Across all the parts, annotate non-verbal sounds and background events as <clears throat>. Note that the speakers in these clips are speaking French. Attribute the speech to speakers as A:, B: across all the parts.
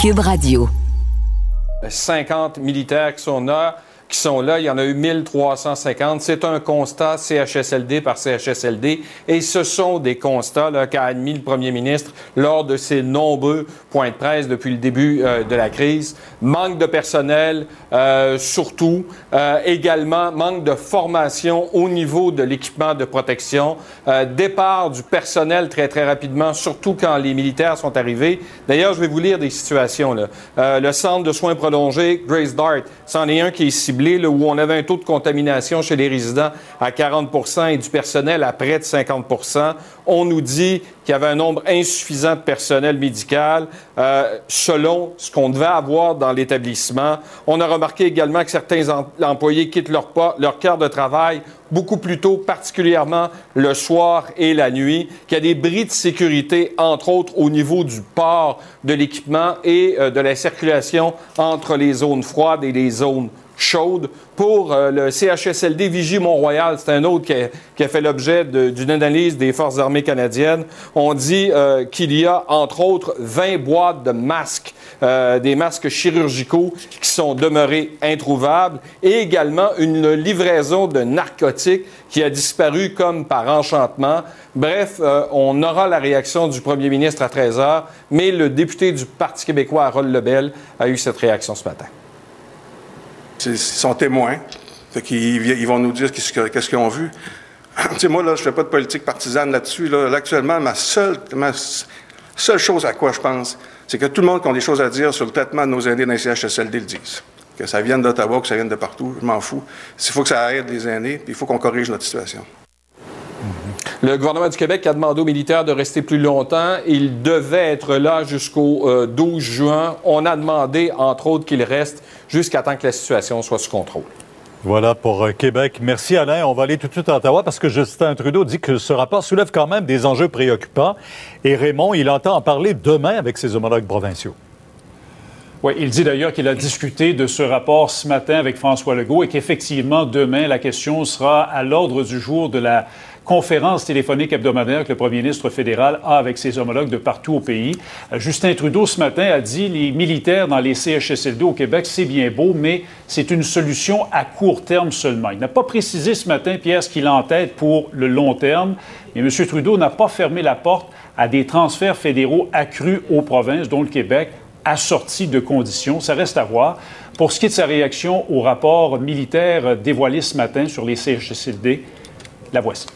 A: Cube Radio.
B: 50 militaires qui sont là qui sont là. Il y en a eu 1350. C'est un constat CHSLD par CHSLD. Et ce sont des constats qu'a admis le premier ministre lors de ses nombreux points de presse depuis le début euh, de la crise. Manque de personnel, euh, surtout. Euh, également, manque de formation au niveau de l'équipement de protection. départ du personnel très, très rapidement, surtout quand les militaires sont arrivés. D'ailleurs, je vais vous lire des situations. Le centre de soins prolongés, Grace Dart, c'en est un qui est ciblé où on avait un taux de contamination chez les résidents à 40 et du personnel à près de 50% On nous dit qu'il y avait un nombre insuffisant de personnel médical euh, selon ce qu'on devait avoir dans l'établissement. On a remarqué également que certains employés quittent leur, leur de travail beaucoup plus tôt, particulièrement le soir et la nuit, qu'il y a des bris de sécurité, entre autres au niveau du port de l'équipement et euh, de la circulation entre les zones froides et les zones chaude pour euh, le CHSLD Vigie Mont-Royal. C'est un autre qui a, fait l'objet d'une analyse des Forces armées canadiennes. On dit euh, qu'il y a, entre autres, 20 boîtes de masques, euh, des masques chirurgicaux qui sont demeurés introuvables et également une livraison de narcotiques qui a disparu comme par enchantement. Bref, on aura la réaction du premier ministre à 13 heures, mais le député du Parti québécois, Harold Lebel, a eu cette réaction ce matin.
C: Ils sont témoins. ils, vont nous dire qu'est-ce qu'ils ont vu. <clears throat> moi, là, je fais pas de politique partisane là-dessus. Là. actuellement, ma seule, ma seule chose à quoi je pense, c'est que tout le monde qui a des choses à dire sur le traitement de nos aînés dans les CHSLD le disent. Que ça vienne d'Ottawa, que ça vienne de partout, je m'en fous. Il faut que ça aide les aînés, puis il faut qu'on corrige notre situation.
B: Le gouvernement du Québec a demandé aux militaires de rester plus longtemps. Ils devaient être là jusqu'au 12 euh, juin. On a demandé, entre autres, qu'ils restent jusqu'à temps que la situation soit sous contrôle.
D: Voilà pour euh, Québec. Merci Alain. On va aller tout de suite à Ottawa parce que Justin Trudeau dit que ce rapport soulève quand même des enjeux préoccupants. Et Raymond, il entend en parler demain avec ses homologues provinciaux.
E: Oui, il dit d'ailleurs qu'il a discuté de ce rapport ce matin avec François Legault et qu'effectivement, demain, la question sera à l'ordre du jour de la conférence téléphonique hebdomadaire que le premier ministre fédéral a avec ses homologues de partout au pays. Euh, Justin Trudeau, ce matin, a dit les militaires dans les CHSLD au Québec, c'est bien beau, mais c'est une solution à court terme seulement. Il n'a pas précisé ce matin, Pierre, ce qu'il a en tête pour le long terme, mais M. Trudeau n'a pas fermé la porte à des transferts fédéraux accrus aux provinces, dont le Québec, assortis de conditions. Ça reste à voir. Pour ce qui est de sa réaction au rapport militaire dévoilé ce matin sur les CHSLD, la voici.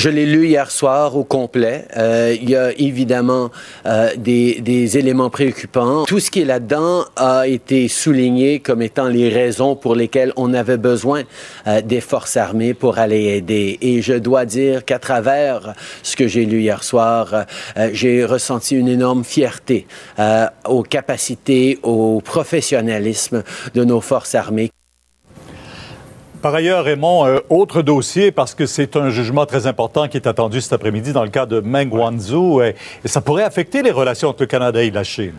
F: Je l'ai lu hier soir au complet. Euh, il y a évidemment euh, des, des, éléments préoccupants. Tout ce qui est là-dedans a été souligné comme étant les raisons pour lesquelles on avait besoin euh, des forces armées pour aller aider. Et je dois dire qu'à travers ce que j'ai lu hier soir, euh, j'ai ressenti une énorme fierté euh, aux capacités, au professionnalisme de nos forces armées.
D: Par ailleurs, Raymond, euh, autre dossier, parce que c'est un jugement très important qui est attendu cet après-midi dans le cas de Meng Wanzhou, et ça pourrait affecter les relations entre le Canada et la Chine.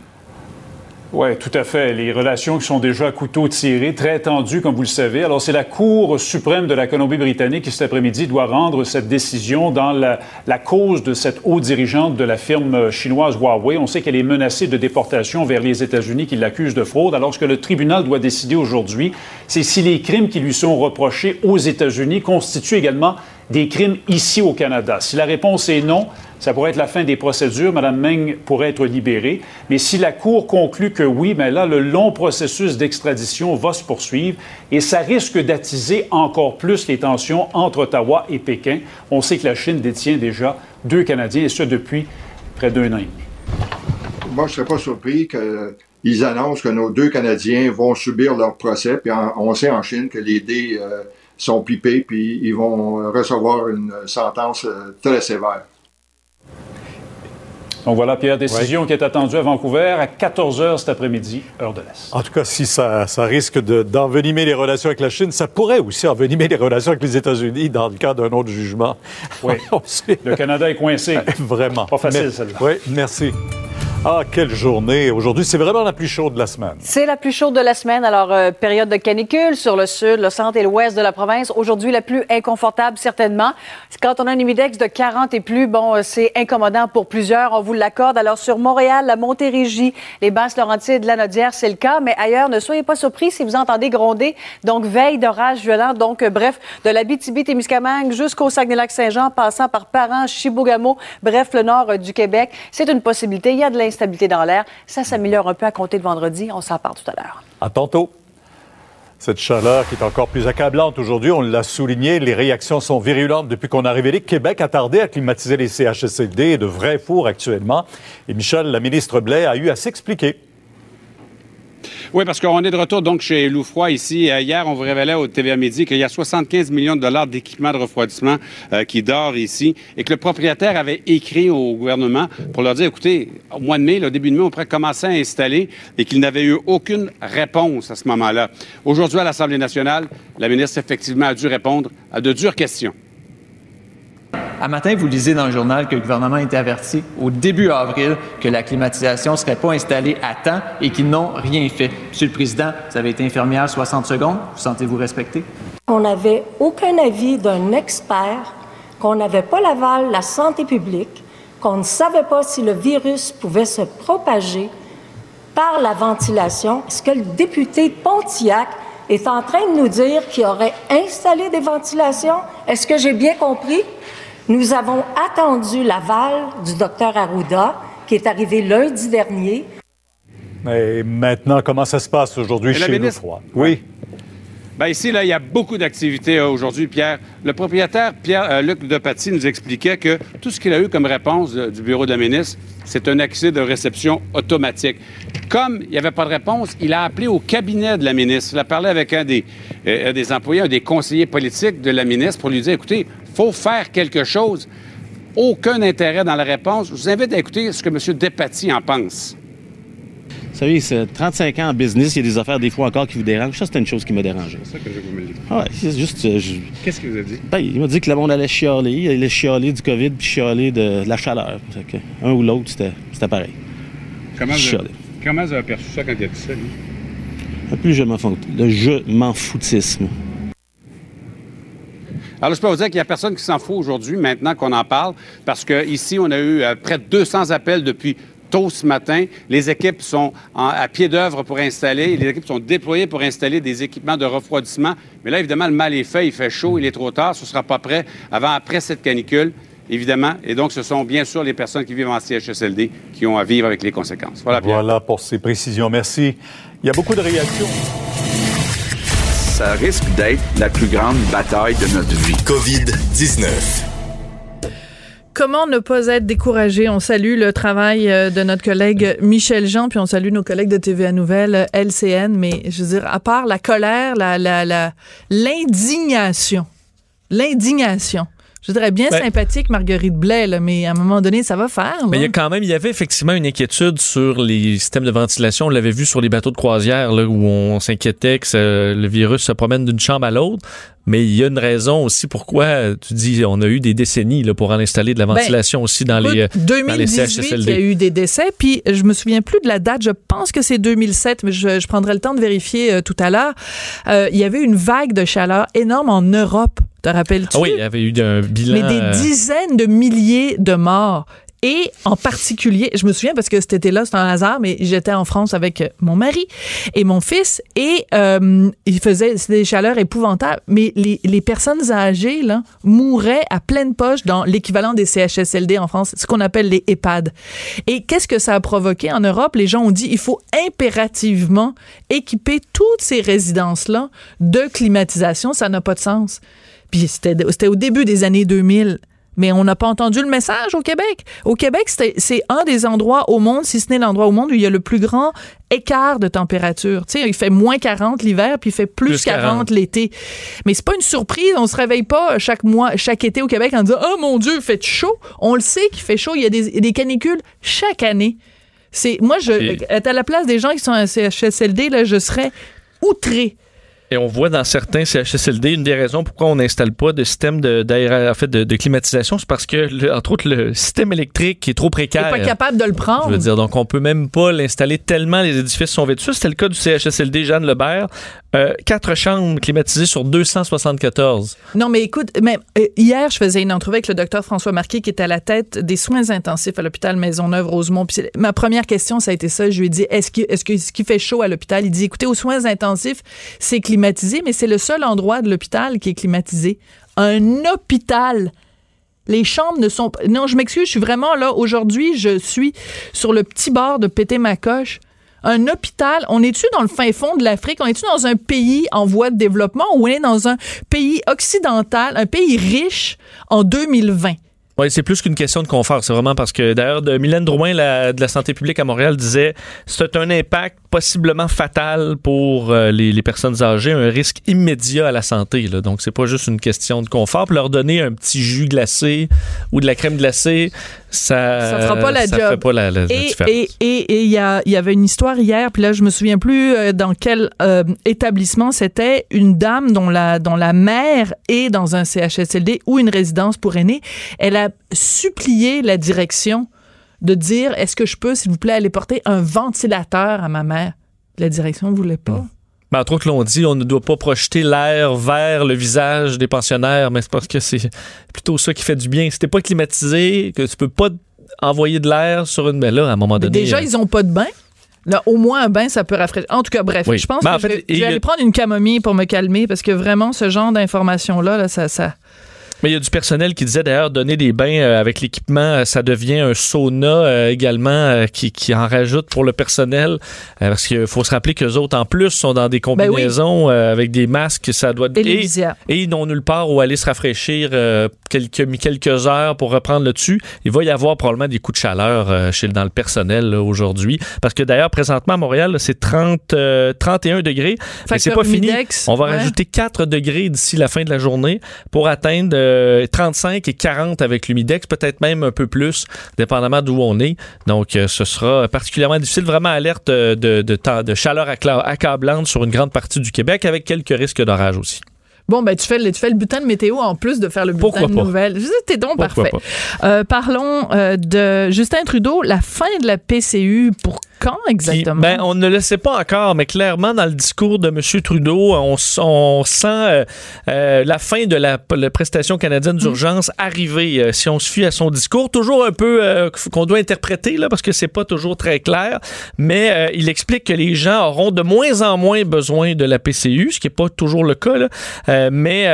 E: Oui, tout à fait. Les relations qui sont déjà à couteau tiré, très tendues, comme vous le savez. Alors, c'est la Cour suprême de la Colombie-Britannique qui, cet après-midi, doit rendre cette décision dans la, cause de cette haute dirigeante de la firme chinoise Huawei. On sait qu'elle est menacée de déportation vers les États-Unis qui l'accusent de fraude. Alors, ce que le tribunal doit décider aujourd'hui, c'est si les crimes qui lui sont reprochés aux États-Unis constituent également des crimes ici au Canada. Si la réponse est non, ça pourrait être la fin des procédures. Mme Meng pourrait être libérée. Mais si la Cour conclut que oui, bien là, le long processus d'extradition va se poursuivre et ça risque d'attiser encore plus les tensions entre Ottawa et Pékin. On sait que la Chine détient déjà deux Canadiens, et ce depuis près d'un an et demi.
G: Moi, je ne serais pas surpris qu'ils annoncent que nos deux Canadiens vont subir leur procès. Puis on sait en Chine que les dés euh, sont pipés, puis ils vont recevoir une sentence euh, très sévère.
E: Donc voilà, Pierre, décision qui est attendue à Vancouver à 14 h cet après-midi, heure de l'Est.
D: En tout cas, si ça, ça risque d'envenimer les relations avec la Chine, ça pourrait aussi envenimer les relations avec les États-Unis dans le cas d'un autre jugement.
E: Oui. <laughs> le Canada est coincé. <laughs>
D: Vraiment.
E: Pas facile, celle-là.
D: Oui, merci. Ah, quelle journée. Aujourd'hui, c'est vraiment la plus chaude de la semaine.
A: C'est la plus chaude de la semaine. Alors, euh, période de canicule sur le sud, le centre et l'ouest de la province. Aujourd'hui, la plus inconfortable, certainement. Quand on a un humidex de 40 et plus, bon, euh, c'est incommodant pour plusieurs. On vous l'accorde. Alors, sur Montréal, la Montérégie, les Basses-Laurentides, la Nodière, c'est le cas. Mais ailleurs, ne soyez pas surpris si vous entendez gronder. Donc, veille d'orage violent. Donc, euh, bref, de la BTB-Témiscamingue jusqu'au Saguenay-Lac-Saint-Jean, passant par Parent, Chibougamau, bref, le nord du Québec. C'est une possibilité. Il y a de l'instabilité dans l'air. Ça s'améliore un peu à compter de vendredi. On s'en parle tout à l'heure.
D: À tantôt. Cette chaleur qui est encore plus accablante aujourd'hui, on l'a souligné, les réactions sont virulentes depuis qu'on a révélé que Québec a tardé à climatiser les CHSLD de vrais fours actuellement. Et Michel, la ministre Blais, a eu à s'expliquer.
H: Oui, parce qu'on est de retour donc chez Loufroy ici. Euh, hier, on vous révélait au TVA Midi qu'il y a 75 millions de dollars d'équipement de refroidissement euh, qui dort ici et que le propriétaire avait écrit au gouvernement pour leur dire, écoutez, au mois de mai, le début de mai, on pourrait commencer à installer et qu'il n'avait eu aucune réponse à ce moment-là. Aujourd'hui, à l'Assemblée nationale, la ministre, effectivement, a dû répondre à de dures questions.
I: Un matin, vous lisez dans le journal que le gouvernement été averti au début avril que la climatisation ne serait pas installée à temps et qu'ils n'ont rien fait. Monsieur le Président, vous avez été infirmière 60 secondes. Vous sentez-vous respecté?
J: On n'avait aucun avis d'un expert, qu'on n'avait pas l'aval la santé publique, qu'on ne savait pas si le virus pouvait se propager par la ventilation. Est-ce que le député Pontiac est en train de nous dire qu'il aurait installé des ventilations? Est-ce que j'ai bien compris? Nous avons attendu l'aval du docteur Arruda, qui est arrivé lundi dernier.
D: Et maintenant, comment ça se passe aujourd'hui chez nous froid? Oui.
H: Bien, ici, là, il y a beaucoup d'activités euh, aujourd'hui, Pierre. Le propriétaire, Pierre-Luc euh, Depaty, nous expliquait que tout ce qu'il a eu comme réponse euh, du bureau de la ministre, c'est un accès de réception automatique. Comme il n'y avait pas de réponse, il a appelé au cabinet de la ministre. Il a parlé avec un des, des employés, un des conseillers politiques de la ministre pour lui dire, écoutez, faut faire quelque chose. Aucun intérêt dans la réponse. Je vous invite à écouter ce que M. Despatie en pense.
K: Vous savez, c'est 35 ans en business, il y a des affaires des fois encore qui vous dérangent. Ça, c'était une chose qui m'a dérangé.
H: C'est ça que je vous me le
K: Ah, c'est juste. Euh,
H: Qu'est-ce qu'il vous a dit?
K: Ben, il m'a dit que le monde allait chialer. Il allait chialer du COVID puis chialer de, la chaleur. un ou l'autre, c'était, pareil.
H: Comment vous, avez, comment vous avez perçu ça quand il a dit ça, lui?
K: Plus je m'en fous. Le je m'en foutisme.
H: Alors, je peux vous dire qu'il n'y a personne qui s'en fout aujourd'hui, maintenant qu'on en parle, parce qu'ici, on a eu euh, près de 200 appels depuis tôt ce matin. Les équipes sont à pied d'œuvre pour installer. Les équipes sont déployées pour installer des équipements de refroidissement. Mais là, évidemment, le mal est fait. Il fait chaud. Il est trop tard. Ce ne sera pas prêt avant, après cette canicule, évidemment. Et donc, ce sont bien sûr les personnes qui vivent en CHSLD qui ont à vivre avec les conséquences.
D: Voilà, Voilà pour ces précisions. Merci. Il y a beaucoup de réactions
L: ça risque d'être la plus grande bataille de notre vie.
M: COVID-19.
N: Comment ne pas être découragé? On salue le travail euh, de notre collègue Michel Jean, puis on salue nos collègues de TVA Nouvelle, LCN, mais je veux dire, à part la colère, la, la, l'indignation, l'indignation je dirais bien ben, sympathique, Marguerite Blais, mais à un moment donné, ça va faire.
O: Mais il y a quand même, il y avait effectivement une inquiétude sur les systèmes de ventilation. On l'avait vu sur les bateaux de croisière, là, où on s'inquiétait que le virus se promène d'une chambre à l'autre. Mais il y a une raison aussi pourquoi tu dis on a eu des décennies là, pour en installer de la ben, ventilation aussi dans les
N: 2018, il y a eu des décès. Puis je me souviens plus de la date. Je pense que c'est 2007, mais je, prendrai le temps de vérifier euh, tout à l'heure. Euh, il y avait une vague de chaleur énorme en Europe. Te rappelles-tu?
O: Ah oui, il y avait eu un bilan.
N: Mais des euh, dizaines de milliers de morts. Et en particulier, je me souviens parce que cet été-là, c'est un hasard, mais j'étais en France avec mon mari et mon fils et euh, il faisait des chaleurs épouvantables. Mais les, les, personnes âgées là mouraient à pleine poche dans l'équivalent des CHSLD en France, ce qu'on appelle les EHPAD. Et qu'est-ce que ça a provoqué en Europe? Les gens ont dit il faut impérativement équiper toutes ces résidences là de climatisation. Ça n'a pas de sens. Puis c'était au début des années 2000. Mais on n'a pas entendu le message au Québec. Au Québec, c'est un des endroits au monde, si ce n'est l'endroit au monde où il y a le plus grand écart de température. Tu sais, il fait moins 40 l'hiver, puis il fait plus, 40, l'été. Mais c'est pas une surprise. On se réveille pas chaque mois, chaque été au Québec en disant « Oh mon Dieu, il fait chaud! » On le sait qu'il fait chaud. Il y a des, des canicules chaque année. C'est Moi, je, à la place des gens qui sont à CHSLD, là, je serais outré
O: Et on voit dans certains CHSLD une des raisons pourquoi on n'installe pas de système de, en fait, de, de climatisation, c'est parce que, le- entre autres, le système électrique est trop précaire.
N: pas capable de le prendre.
O: Je veux dire, donc on peut même pas l'installer tellement les édifices sont vétustes. C'était le cas du CHSLD Jeanne Lebert. Euh, quatre chambres climatisées sur 274.
N: Non, mais écoute, euh, hier, je faisais une entrevue avec le docteur François Marquet, qui est à la tête des soins intensifs à l'hôpital Maisonneuve-Rosemont. Puis c'est- ma première question, ça a été ça. Je lui ai dit, est-ce que- est-ce qu'il fait chaud à l'hôpital? Il dit, écoutez, aux soins intensifs, c'est climatisé, mais c'est le seul endroit de l'hôpital qui est climatisé. Un hôpital. Les chambres ne sont pas. Non, je m'excuse, je suis vraiment là. Aujourd'hui, je suis sur le petit bord de péter ma coche. Un hôpital, on est-tu dans le fin fond de l'Afrique? On est-tu dans un pays en voie de développement ou on est dans un pays occidental, un pays riche en 2020?
O: Oui, c'est plus qu'une question de confort. C'est vraiment parce que, d'ailleurs, de Mylène Drouin la- de la santé publique à Montréal disait c'est un impact possiblement fatal pour euh, les, les personnes âgées, un risque immédiat à la santé. Là. Donc, c'est pas juste une question de confort. Puis leur donner un petit jus glacé ou de la crème glacée, ça
N: Ça fera pas la
O: ça
N: job.
O: fait pas la, la-
N: et
O: différence.
N: et- et- et il y, y avait une histoire hier, puis là, je me souviens plus euh, dans quel euh, établissement c'était, une dame dont la, dont la mère est dans un CHSLD ou une résidence pour aînés. Elle a supplié la direction de dire est-ce que je peux, s'il vous plaît, aller porter un ventilateur à ma mère? La direction ne voulait pas.
O: Ben, entre autres, l'on dit on ne doit pas projeter l'air vers le visage des pensionnaires, mais c'est parce que c'est plutôt ça qui fait du bien. Si t'es pas climatisé, que tu peux pas envoyer de l'air sur une... Ben là, à un moment donné...
N: Déjà,
O: euh,
N: ils ont pas de bain. Là, au moins un bain, ça peut rafraîchir. En tout cas, bref,
O: Oui.
N: je pense
O: Ben,
N: que
O: en fait,
N: je vais, je aller prendre une camomille pour me calmer parce que vraiment, ce genre d'informations-là, là, ça, ça,
O: Mais il y a du personnel qui disait d'ailleurs donner des bains euh, avec l'équipement, euh, ça devient un sauna euh, également qui, qui en rajoute pour le personnel. Parce qu'il faut se rappeler qu'eux autres, en plus, sont dans des combinaisons euh, avec des masques. Ça doit
N: Et les
O: et, ils n'ont nulle part où aller se rafraîchir quelques, quelques heures pour reprendre le dessus. Il va y avoir probablement des coups de chaleur chez, dans le personnel aujourd'hui. Parce que d'ailleurs, présentement à Montréal, c'est 30, euh, 31 degrés. Mais c'est
N: Facteur
O: pas fini. On va
N: ouais.
O: rajouter 4 degrés d'ici la fin de la journée pour atteindre euh, 35 et 40 avec l'humidex, peut-être même un peu plus, dépendamment d'où on est. Donc, euh, ce sera particulièrement difficile. Vraiment alerte euh, de, de, temps- de chaleur accablante sur une grande partie du Québec, avec quelques risques d'orage aussi.
N: Bon, ben, tu fais, le, tu fais le bulletin de météo en plus de faire le
O: Pourquoi
N: de
O: pas?
N: nouvelles. T'es donc
O: Pourquoi
N: parfait. Euh, parlons euh, de Justin Trudeau, la fin de la PCU. Pour quand
O: Qui-
N: exactement?
O: ben, on ne le sait pas encore, mais clairement, dans le discours de M. Trudeau, on, sent euh, euh, la fin de la, la prestation canadienne d'urgence arriver. euh, si on se fie à son discours, toujours un peu qu'on doit interpréter, là, parce que c'est pas toujours très clair, mais il explique que les gens auront de moins en moins besoin de la PCU, ce qui n'est pas toujours le cas, là, mais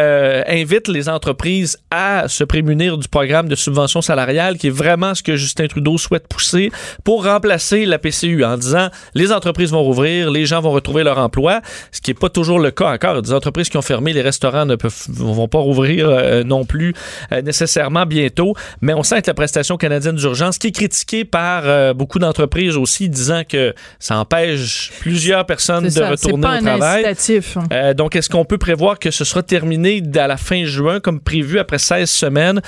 O: invite les entreprises à se prémunir du programme de subvention salariale, qui est vraiment ce que Justin Trudeau souhaite pousser pour remplacer la PCU en disant les entreprises vont rouvrir, les gens vont retrouver leur emploi, ce qui n'est pas toujours le cas encore. Des entreprises qui ont fermé, les restaurants ne peuvent, vont pas rouvrir euh, non plus euh, nécessairement bientôt, mais on sent que la prestation canadienne d'urgence, qui est critiquée par euh, beaucoup d'entreprises aussi, disant que ça empêche plusieurs personnes de
N: ça,
O: retourner
N: pas
O: au
N: un
O: travail.
N: incitatif.
O: Donc, est-ce qu'on peut prévoir que ce sera terminé à la fin juin, comme prévu, après 16 semaines?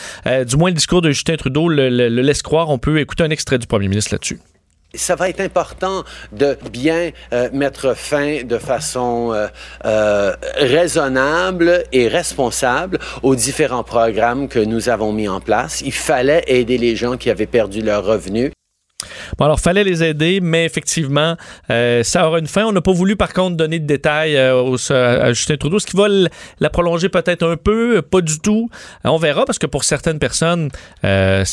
O: Du moins, le discours de Justin Trudeau le, le- le laisse croire. On peut écouter un extrait du premier ministre là-dessus.
F: Ça va être important de bien euh, mettre fin de façon euh, euh, raisonnable et responsable aux différents programmes que nous avons mis en place. Il fallait aider les gens qui avaient perdu leurs revenus.
O: Bon, alors, fallait les aider, mais effectivement, euh, ça aura une fin. On n'a pas voulu, par contre, donner de détails euh, au- à Justin Trudeau, ce qui va la prolonger peut-être un peu, pas du tout. Euh, on verra, parce que pour certaines personnes, euh,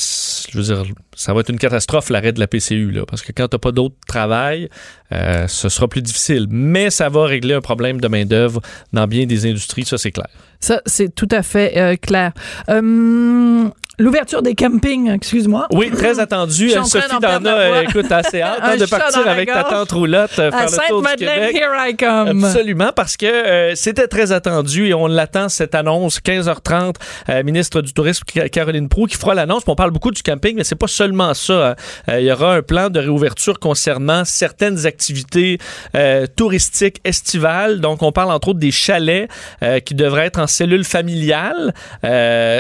O: je veux dire, ça va être une catastrophe, l'arrêt de la PCU, là, parce que quand tu pas d'autre travail, ce sera plus difficile. Mais ça va régler un problème de main-d'œuvre dans bien des industries, ça, c'est clair.
N: Ça, c'est tout à fait clair. Euh, L'ouverture des campings, excuse-moi.
O: Oui, très <laughs> attendu.
N: Je suis en train
O: Sophie
N: d'en perdre
O: t'en
N: ma
O: a,
N: voix.
O: euh, écoute, assez hâte hein,
N: Un
O: de partir avec ta tante roulotte, euh,
N: À
O: faire le tour du Québec.
N: here I come.
O: Absolument, parce que euh, c'était très attendu et on l'attend, cette annonce, 15h30, euh, ministre du Tourisme Ca- Caroline Proux qui fera l'annonce. On parle beaucoup du camping, mais c'est pas seulement ça. hein. Euh, il y aura un plan de réouverture concernant certaines activités touristiques estivales. Donc, on parle entre autres des chalets qui devraient être en cellule familiale,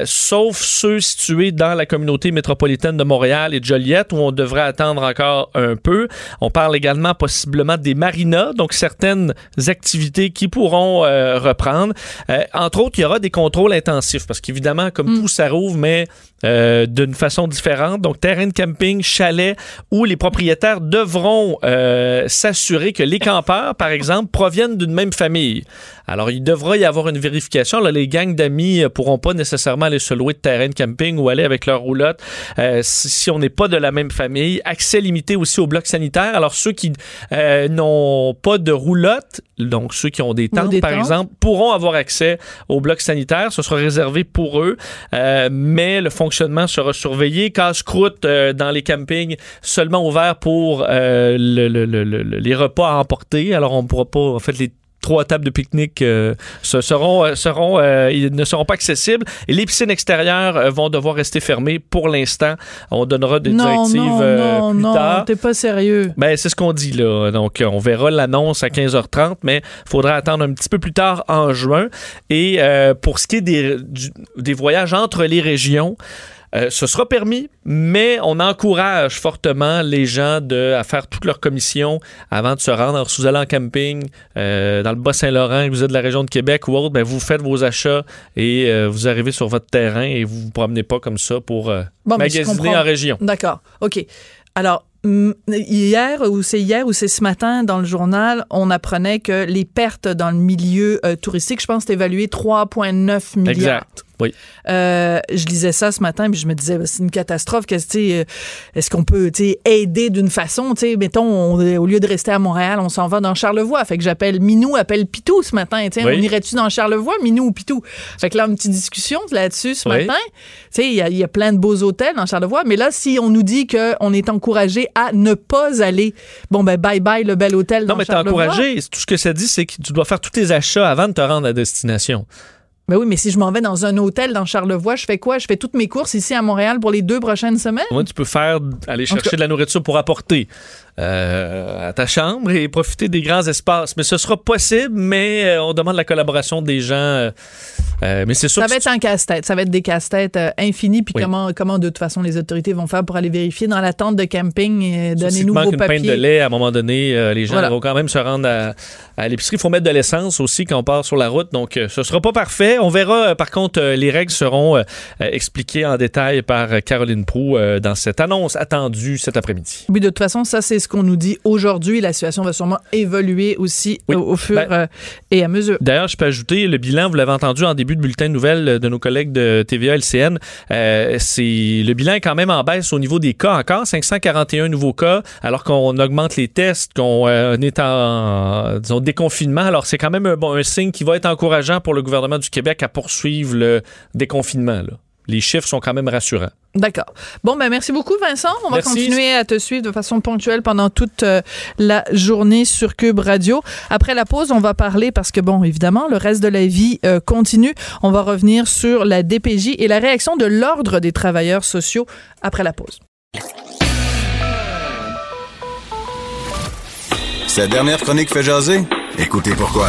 O: sauf ceux situés dans la communauté métropolitaine de Montréal et de Joliette, où on devrait attendre encore un peu. On parle également possiblement des marinas, donc certaines activités qui pourront euh, reprendre. Euh, entre autres, il y aura des contrôles intensifs, parce qu'évidemment, comme
N: Mm.
O: tout, ça rouvre, mais euh, d'une façon différente. Donc, terrain de camping, chalet, où les propriétaires devront s'assurer que les campeurs, par exemple, proviennent d'une même famille. Alors, il devra y avoir une vérification. Là, les gangs d'amis ne pourront pas nécessairement aller se louer de terrain de camping ou aller avec leur roulotte euh, si, si on n'est pas de la même famille. Accès limité aussi au bloc sanitaire. Alors, ceux qui euh, n'ont pas de roulotte, donc ceux qui ont des tentes,
N: des
O: par
N: tentes.
O: exemple, pourront avoir accès au bloc sanitaire. Ce sera réservé pour eux, Euh, mais le fonctionnement sera surveillé. Casse-croûte euh, dans les campings, seulement ouvert pour euh, le- le- le- le- les repas à emporter. Alors, on ne pourra pas, en fait, les trois tables de pique-nique euh, se- seront, euh, seront, euh, ils ne seront pas accessibles. Et les piscines extérieures vont devoir rester fermées pour l'instant. On donnera des
N: non,
O: directives
N: non, non,
O: plus
N: non,
O: tard.
N: t'es pas sérieux.
O: Ben, c'est ce qu'on dit là. Donc, on verra l'annonce à 15h30, mais il faudra attendre un petit peu plus tard en juin. Et euh, pour ce qui est des, du- des voyages entre les régions, euh, ce sera permis, mais on encourage fortement les gens de, à faire toute leur commission avant de se rendre. Alors, si vous allez en camping euh, dans le Bas-Saint-Laurent, que vous êtes de la région de Québec ou autre, ben, vous faites vos achats et euh, vous arrivez sur votre terrain et vous vous promenez pas comme ça pour
N: Bon,
O: magasiner en région.
N: D'accord. OK. Alors, hum, hier, ou c'est hier, ou c'est ce matin, dans le journal, on apprenait que les pertes dans le milieu euh, touristique, je pense, c'est évalué 3,9 milliards.
O: Exact. Oui.
N: Euh, je lisais ça ce matin, puis je me disais, ben, c'est une catastrophe. Euh, Est-ce qu'on peut aider d'une façon? Mettons, on- au lieu de rester à Montréal, on s'en va dans Charlevoix. Fait que j'appelle Minou, appelle Pitou ce matin.
O: Oui.
N: On irait-tu dans Charlevoix, Minou ou Pitou? Fait que là, une petite discussion là-dessus ce
O: Oui.
N: matin. Il y, a- il y a plein de beaux hôtels dans Charlevoix, mais là, si on nous dit qu'on est encouragé à ne pas aller, bon, ben bye-bye le bel hôtel
O: Non,
N: dans
O: mais t'es encouragé. Tout ce que ça dit, c'est que tu dois faire tous tes achats avant de te rendre à destination.
N: Ben oui, mais si je m'en vais dans un hôtel dans Charlevoix, je fais quoi? Je fais toutes mes courses ici à Montréal pour les deux prochaines semaines?
O: Moi, tu peux faire aller chercher
N: cas-
O: de la nourriture pour apporter euh, à ta chambre et profiter des grands espaces. Mais ce sera possible, mais euh, on demande la collaboration des gens. euh, mais c'est sûr
N: Ça va être un casse-tête. Ça va être des casse-têtes euh, infinis. Puis
O: Oui.
N: comment, comment, de toute façon, les autorités vont faire pour aller vérifier dans la tente de camping et
O: Si
N: donner
O: tu
N: nous
O: manques
N: vos
O: une
N: papiers?
O: pinte de lait, à un moment donné, les gens
N: Voilà.
O: vont quand même se rendre à, à l'épicerie. Il faut mettre de l'essence aussi quand on part sur la route. Donc, ce sera pas parfait. On verra. euh, par contre, euh, les règles seront euh, expliquées en détail par Caroline Prou dans cette annonce attendue cet après-midi.
N: Oui, de toute façon, ça, c'est ce qu'on nous dit aujourd'hui. La situation va sûrement évoluer aussi
O: Oui.
N: au fur
O: Ben-
N: et à mesure.
O: D'ailleurs, je peux ajouter le bilan, vous l'avez entendu en début de bulletin de nouvelles de nos collègues de TVA LCN. Euh, c'est le bilan est quand même en baisse au niveau des cas encore, 541 nouveaux cas, alors qu'on augmente les tests, qu'on euh, est en disons déconfinement. Alors c'est quand même un, bon, un signe qui va être encourageant pour le gouvernement du Québec à poursuivre le déconfinement. là. Les chiffres sont quand même rassurants.
N: D'accord. Bon, ben merci beaucoup, Vincent. On va continuer à te suivre de façon ponctuelle pendant toute euh, la journée sur Cube Radio. Après la pause, on va parler, parce que, bon, évidemment, le reste de la vie euh, continue. On va revenir sur la DPJ et la réaction de l'Ordre des travailleurs sociaux après la pause.
M: Cette dernière chronique fait jaser? Écoutez pourquoi.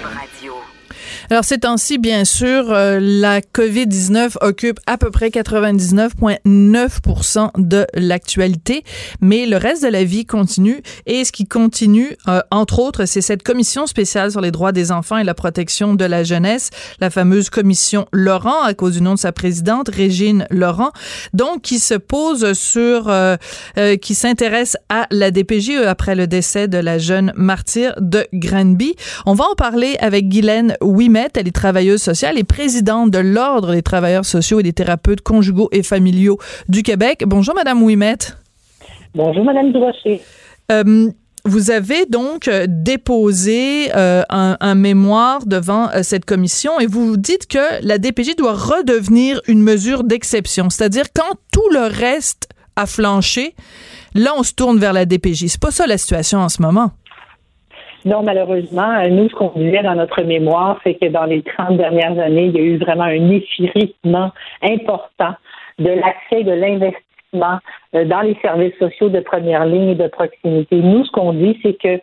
N: Alors, ces temps-ci, bien sûr, euh, la COVID-19 occupe à peu près 99,9 de l'actualité, mais le reste de la vie continue. Et ce qui continue, euh, entre autres, c'est cette commission spéciale sur les droits des enfants et la protection de la jeunesse, la fameuse commission Laurent, à cause du nom de sa présidente, Régine Laurent, donc qui se pose sur, euh, euh, qui s'intéresse à la DPJ après le décès de la jeune martyre de Granby. On va en parler avec Guylaine Ouimet. Elle est travailleuse sociale et présidente de l'Ordre des travailleurs sociaux et des thérapeutes conjugaux et familiaux du Québec. Bonjour, Madame Ouimet.
P: Bonjour, Madame Durocher.
N: Euh, vous avez donc euh, déposé euh, un, un mémoire devant euh, cette commission et vous dites que la DPJ doit redevenir une mesure d'exception, c'est-à-dire quand tout le reste a flanché, là on se tourne vers la DPJ. C'est pas ça la situation en ce moment.
P: Non, malheureusement, nous, ce qu'on disait dans notre mémoire, c'est que dans les 30 dernières années, il y a eu vraiment un effritement important de l'accès de l'investissement euh, dans les services sociaux de première ligne et de proximité. Nous, ce qu'on dit, c'est que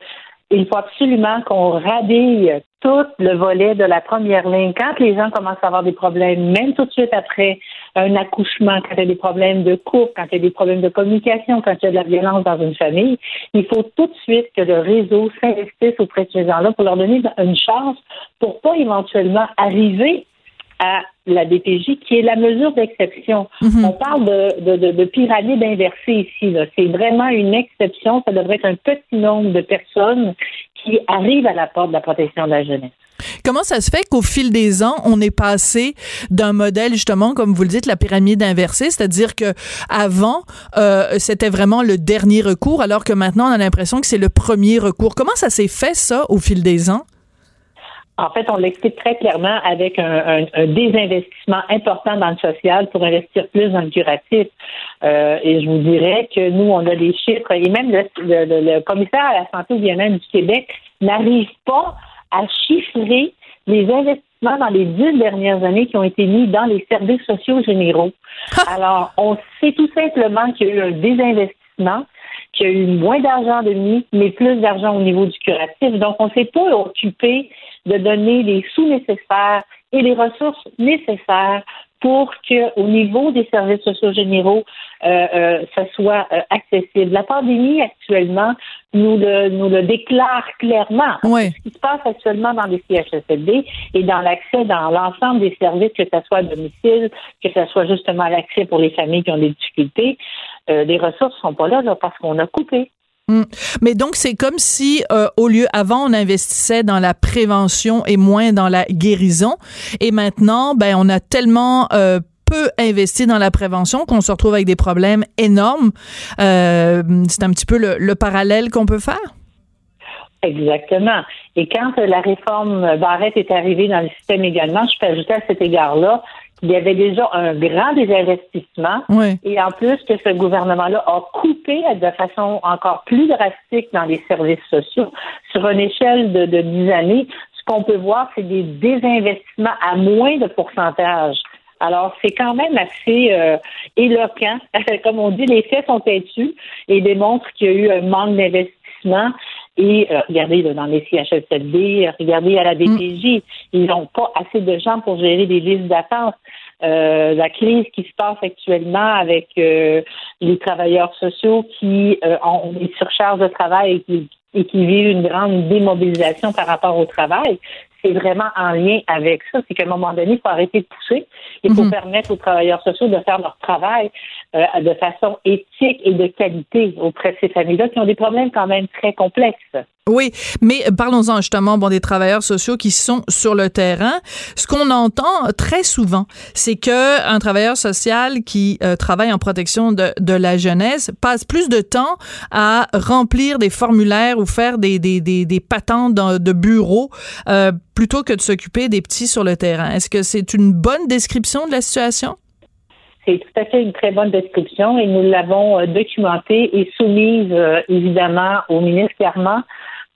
P: il faut absolument qu'on rhabille tout le volet de la première ligne. Quand les gens commencent à avoir des problèmes, même tout de suite après un accouchement, quand il y a des problèmes de couple, quand il y a des problèmes de communication, quand il y a de la violence dans une famille, il faut tout de suite que le réseau s'investisse auprès de ces gens-là pour leur donner une chance pour pas éventuellement arriver à la DPJ, qui est la mesure d'exception.
N: Mhm.
P: On parle de, de, de, pyramide inversée ici. C'est vraiment une exception. Ça devrait être un petit nombre de personnes qui arrivent à la porte de la protection de la jeunesse.
N: Comment ça se fait qu'au fil des ans, on est passé d'un modèle justement, comme vous le dites, la pyramide inversée, c'est-à-dire que avant euh, c'était vraiment le dernier recours, alors que maintenant on a l'impression que c'est le premier recours. Comment ça s'est fait ça au fil des ans?
P: En fait, on l'explique très clairement avec un, désinvestissement important dans le social pour investir plus dans le curatif. Euh, et je vous dirais que nous, on a des chiffres, et même le, commissaire à la santé au bien-être du Québec n'arrive pas à chiffrer les investissements dans les dix dernières années qui ont été mis dans les services sociaux généraux. Alors, on sait tout simplement qu'il y a eu un désinvestissement qu'il y a eu moins d'argent de mis, mais plus d'argent au niveau du curatif. Donc, on ne s'est pas occupé de donner les sous nécessaires et les ressources nécessaires pour que, au niveau des services sociaux généraux, euh, euh, ça soit euh, accessible. La pandémie actuellement nous le, nous le déclare clairement. Ce qui se passe actuellement dans les CHSLD et dans l'accès dans l'ensemble des services, que ce soit à domicile, que ce soit justement l'accès pour les familles qui ont des difficultés, les ressources sont pas là parce qu'on a coupé.
N: Mm. Mais donc, c'est comme si, euh, au lieu, avant, on investissait dans la prévention et moins dans la guérison. Et maintenant, ben, on a tellement euh, peu investi dans la prévention qu'on se retrouve avec des problèmes énormes. Euh, c'est un petit peu le, le parallèle qu'on peut faire?
P: Exactement. Et quand la réforme Barrette est arrivée dans le système également, je peux ajouter à cet égard-là il y avait déjà un grand désinvestissement. Et en plus que ce gouvernement-là a coupé de façon encore plus drastique dans les services sociaux sur une échelle de, de 10 années. Ce qu'on peut voir, c'est des désinvestissements à moins de pourcentage. Alors, c'est quand même assez euh, éloquent. <laughs> Comme on dit, les faits sont têtus et démontrent qu'il y a eu un manque d'investissement et euh, regardez dans les CHSLD, regardez à la DPJ, ils n'ont pas assez de gens pour gérer des listes d'attente. Euh, la crise qui se passe actuellement avec euh, les travailleurs sociaux qui ont des surcharges de travail et qui, et qui vivent une grande démobilisation par rapport au travail, c'est vraiment en lien avec ça. C'est qu'à un moment donné, il faut arrêter de pousser. Il faut mhm. permettre aux travailleurs sociaux de faire leur travail euh, de façon éthique et de qualité auprès de ces familles-là qui ont des problèmes quand même très complexes.
N: Oui, mais parlons-en justement bon, des travailleurs sociaux qui sont sur le terrain. Ce qu'on entend très souvent, c'est que un travailleur social qui euh, travaille en protection de, de, la jeunesse passe plus de temps à remplir des formulaires ou faire des, des, des, des patentes de bureau euh, plutôt que de s'occuper des petits sur le terrain. Est-ce que c'est une bonne description de la situation?
P: C'est tout à fait une très bonne description et nous l'avons euh, documentée et soumise évidemment au ministre Carman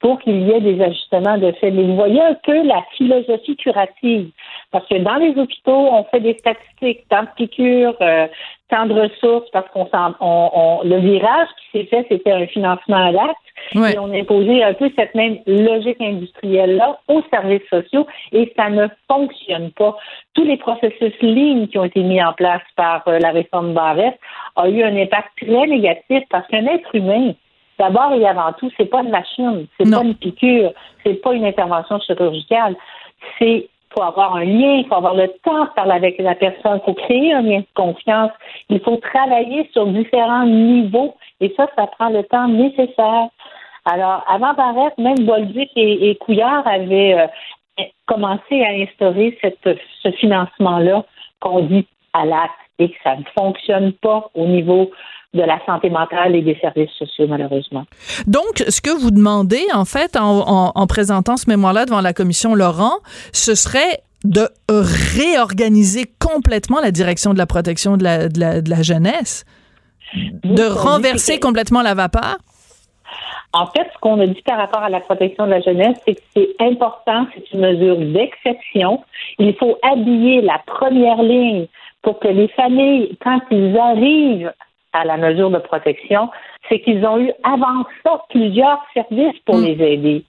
P: pour qu'il y ait des ajustements de fait. Mais vous voyez un peu la philosophie curative. Parce que dans les hôpitaux, on fait des statistiques, tant de piqûres, euh, tant de ressources, parce qu'on on, le virage qui s'est fait, c'était un financement à l'acte. Et on a imposé un peu cette même logique industrielle-là aux services sociaux et ça ne fonctionne pas. Tous les processus lignes qui ont été mis en place par euh, la réforme Barrette ont eu un impact très négatif parce qu'un être humain, D'abord et avant tout, c'est pas une machine, c'est pas une piqûre, c'est pas une intervention chirurgicale. C'est faut avoir un lien, il faut avoir le temps de parler avec la personne, il faut créer un lien de confiance, il faut travailler sur différents niveaux et ça, ça prend le temps nécessaire. Alors, avant d'arrêter, même Bolduc et, Couillard avaient euh, commencé à instaurer cette, ce financement-là qu'on dit à l'acte et que ça ne fonctionne pas au niveau de la santé mentale et des services sociaux, malheureusement.
N: Donc, ce que vous demandez, en fait, en, présentant ce mémoire-là devant la commission Laurent, ce serait de réorganiser complètement la direction de la protection de la, de la, jeunesse, de renverser complètement la vapeur?
P: En fait, ce qu'on a dit par rapport à la protection de la jeunesse, c'est que c'est important, c'est une mesure d'exception. Il faut habiller la première ligne pour que les familles, quand ils arrivent à la mesure de protection, c'est qu'ils ont eu avant ça plusieurs services pour
N: Mm.
P: les aider.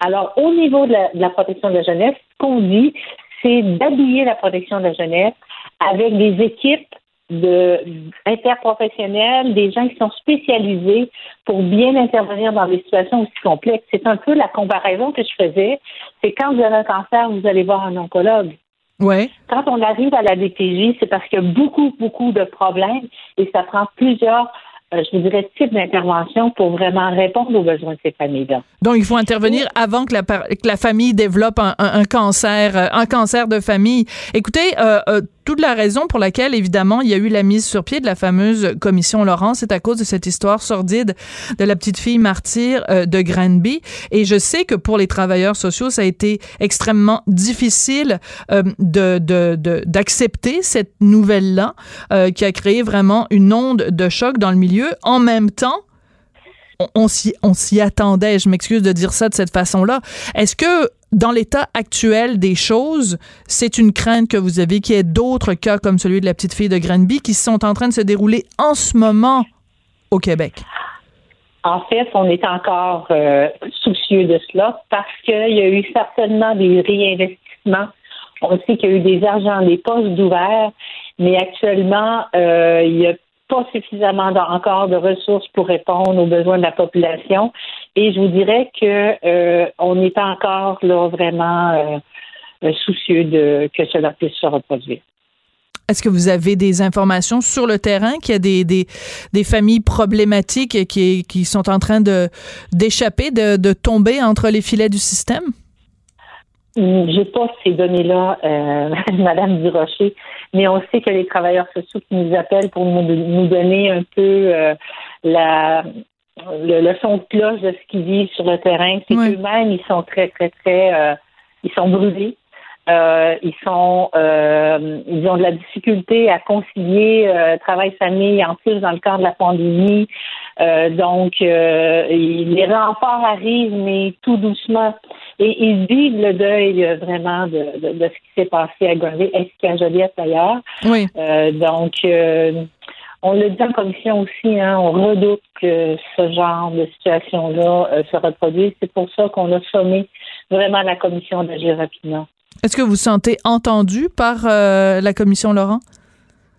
P: Alors, au niveau de la, de la protection de la jeunesse, ce qu'on dit, c'est d'habiller la protection de la jeunesse avec des équipes de interprofessionnels, des gens qui sont spécialisés pour bien intervenir dans des situations aussi complexes. C'est un peu la comparaison que je faisais. C'est quand vous avez un cancer, vous allez voir un oncologue.
N: Ouais.
P: Quand on arrive à la DPJ, c'est parce qu'il y a beaucoup, beaucoup de problèmes et ça prend plusieurs, je vous dirais, types d'interventions pour vraiment répondre aux besoins de ces familles-là.
N: Donc, il faut intervenir avant que la, que la famille développe un, un- un cancer, euh, un cancer de famille. Écoutez, euh, euh, toute la raison pour laquelle, évidemment, il y a eu la mise sur pied de la fameuse commission Laurent, c'est à cause de cette histoire sordide de la petite fille martyre euh, de Granby. Et je sais que pour les travailleurs sociaux, ça a été extrêmement difficile euh, de d'accepter cette nouvelle-là, euh, qui a créé vraiment une onde de choc dans le milieu. En même temps, on, on s'y attendait. Je m'excuse de dire ça de cette façon-là. Est-ce que dans l'état actuel des choses, c'est une crainte que vous avez qu'il y ait d'autres cas comme celui de la petite fille de Granby qui sont en train de se dérouler en ce moment au Québec?
P: En fait, on est encore euh, soucieux de cela parce qu'il y a eu certainement des réinvestissements. On sait qu'il y a eu des argents, des postes d'ouverts, mais actuellement, euh, il n'y a pas suffisamment encore de ressources pour répondre aux besoins de la population. Et je vous dirais que euh, on est encore là vraiment euh, euh, soucieux de que cela puisse se reproduire.
N: Est-ce que vous avez des informations sur le terrain qu'il y a des, des, des familles problématiques qui, qui sont en train d'échapper, de, de tomber entre les filets du système?
P: Hum, J'ai pas ces données-là, euh, <laughs> Madame Durocher, mais on sait que les travailleurs sociaux qui nous appellent pour nous, nous donner un peu euh, la le, le son de cloche de ce qu'ils vivent sur le terrain, c'est qu'eux-mêmes, ils sont très, très, très euh, ils sont brûlés. Euh, ils sont euh, ils ont de la difficulté à concilier euh, travail famille en plus dans le cadre de la pandémie. Euh, donc euh, les renforts arrivent mais tout doucement et ils vivent le deuil euh, vraiment de, de, de ce qui s'est passé à Granby ainsi qu'à Joliette d'ailleurs.
N: Oui.
P: Donc on le dit en commission aussi, hein, on redoute que ce genre de situation-là se reproduise. C'est pour ça qu'on a sommé vraiment la commission d'agir rapidement.
N: Est-ce que vous vous sentez entendu par la commission Laurent?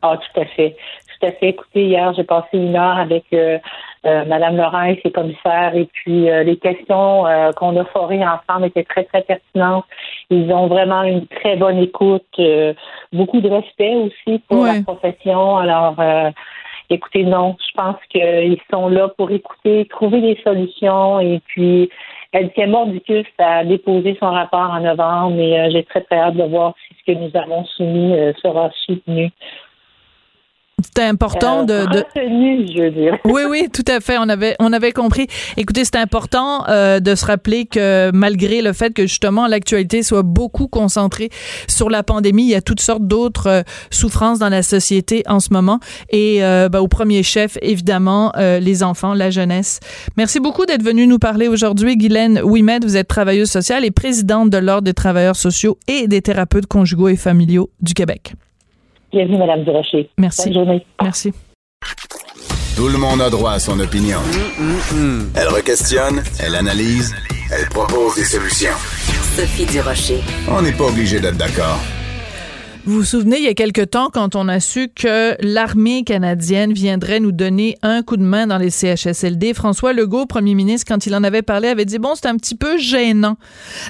P: Ah, tout à fait. Tout à fait. Écoutez, hier, j'ai passé une heure avec euh, euh, Madame Laurent et ses commissaires et puis euh, les questions euh, qu'on a forées ensemble étaient très, très pertinentes. Ils ont vraiment une très bonne écoute, euh, beaucoup de respect aussi pour la profession. Alors, euh, écoutez, non, je pense qu'ils sont là pour écouter, trouver des solutions et puis elle tient Mordicus à déposer son rapport en novembre et euh, j'ai très, très hâte de voir si ce que nous avons soumis euh, sera soutenu.
N: C'était important de, de...
P: Retenu, je veux dire. <laughs>
N: Oui, oui, tout à fait. On avait, on avait compris. Écoutez, c'est important euh, de se rappeler que malgré le fait que justement l'actualité soit beaucoup concentrée sur la pandémie, il y a toutes sortes d'autres euh, souffrances dans la société en ce moment. Et euh, ben, au premier chef, évidemment, euh, les enfants, la jeunesse. Merci beaucoup d'être venu nous parler aujourd'hui, Guylaine Ouimet. Vous êtes travailleuse sociale et présidente de l'Ordre des travailleurs sociaux et des thérapeutes conjugaux et familiaux du Québec.
P: Bienvenue, Madame Durocher.
N: Merci.
P: Bonne journée.
N: Merci.
M: Tout le monde a droit à son opinion. Elle requestionne, elle analyse, elle propose des solutions.
Q: Sophie Durocher.
M: On n'est pas obligé d'être d'accord.
N: Vous vous souvenez, il y a quelque temps, quand on a su que l'armée canadienne viendrait nous donner un coup de main dans les CHSLD, François Legault, premier ministre, quand il en avait parlé, avait dit, bon, c'est un petit peu gênant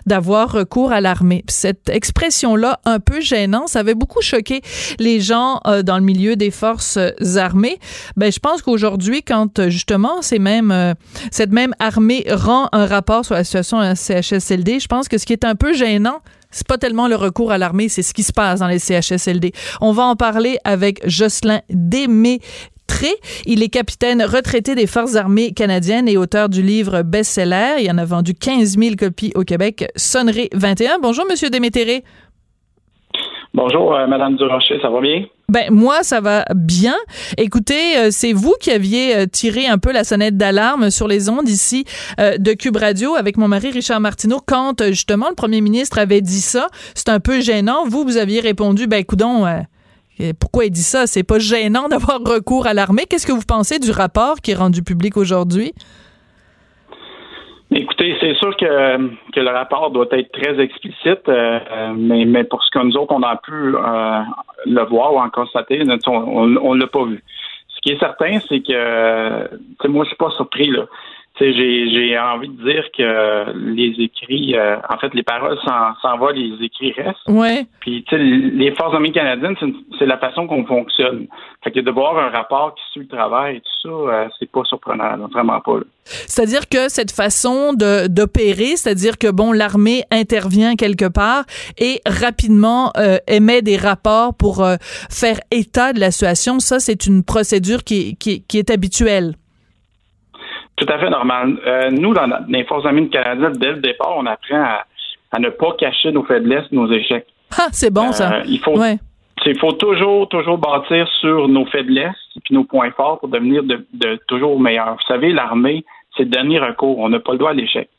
N: d'avoir recours à l'armée. Cette expression-là, un peu gênant, ça avait beaucoup choqué les gens euh, dans le milieu des forces euh, armées. Ben, je pense qu'aujourd'hui, quand euh, justement cette même armée rend un rapport sur la situation à CHSLD, je pense que ce qui est un peu gênant, c'est pas tellement le recours à l'armée, c'est ce qui se passe dans les CHSLD. On va en parler avec Jocelyn Démétré. Il est capitaine retraité des Forces armées canadiennes et auteur du livre best-seller. Il en a vendu 15 000 copies au Québec. Sonnerie 21. Bonjour, Monsieur Démétré.
R: Bonjour, euh, Madame Durocher, ça va bien?
N: Ben moi ça va bien. Écoutez, euh, c'est vous qui aviez euh, tiré un peu la sonnette d'alarme sur les ondes ici euh, de Cube Radio avec mon mari Richard Martineau quand justement le premier ministre avait dit ça. C'est un peu gênant. Vous vous aviez répondu ben coudon pourquoi il dit ça? C'est pas gênant <laughs> d'avoir recours à l'armée. Qu'est-ce que vous pensez du rapport qui est rendu public aujourd'hui?
R: C'est sûr que, que le rapport doit être très explicite, euh, mais, mais pour ce que nous autres, on a pu euh, le voir ou en constater, on ne l'a pas vu. Ce qui est certain, c'est que moi, je suis pas surpris. Là j'ai envie de dire que les écrits, euh, en fait, les paroles s'en vont, les écrits restent.
N: Ouais.
R: Puis, tu sais, les Forces armées canadiennes, c'est la façon qu'on fonctionne. Fait que de voir un rapport qui suit le travail et tout ça, euh, c'est pas surprenant, vraiment pas.
N: C'est-à-dire que cette façon d'opérer, c'est-à-dire que, bon, l'armée intervient quelque part et rapidement euh, émet des rapports pour faire état de la situation, ça, c'est une procédure qui, qui, qui est habituelle.
R: Tout à fait normal. Euh, nous, dans les Forces armées canadiennes, dès le départ, on apprend à, ne pas cacher nos faiblesses, nos échecs.
N: Ah, c'est bon, ça.
R: Euh, il faut, il faut toujours, toujours bâtir sur nos faiblesses et nos points forts pour devenir de, toujours meilleurs. Vous savez, l'armée, c'est le dernier recours. On n'a pas le droit à l'échec.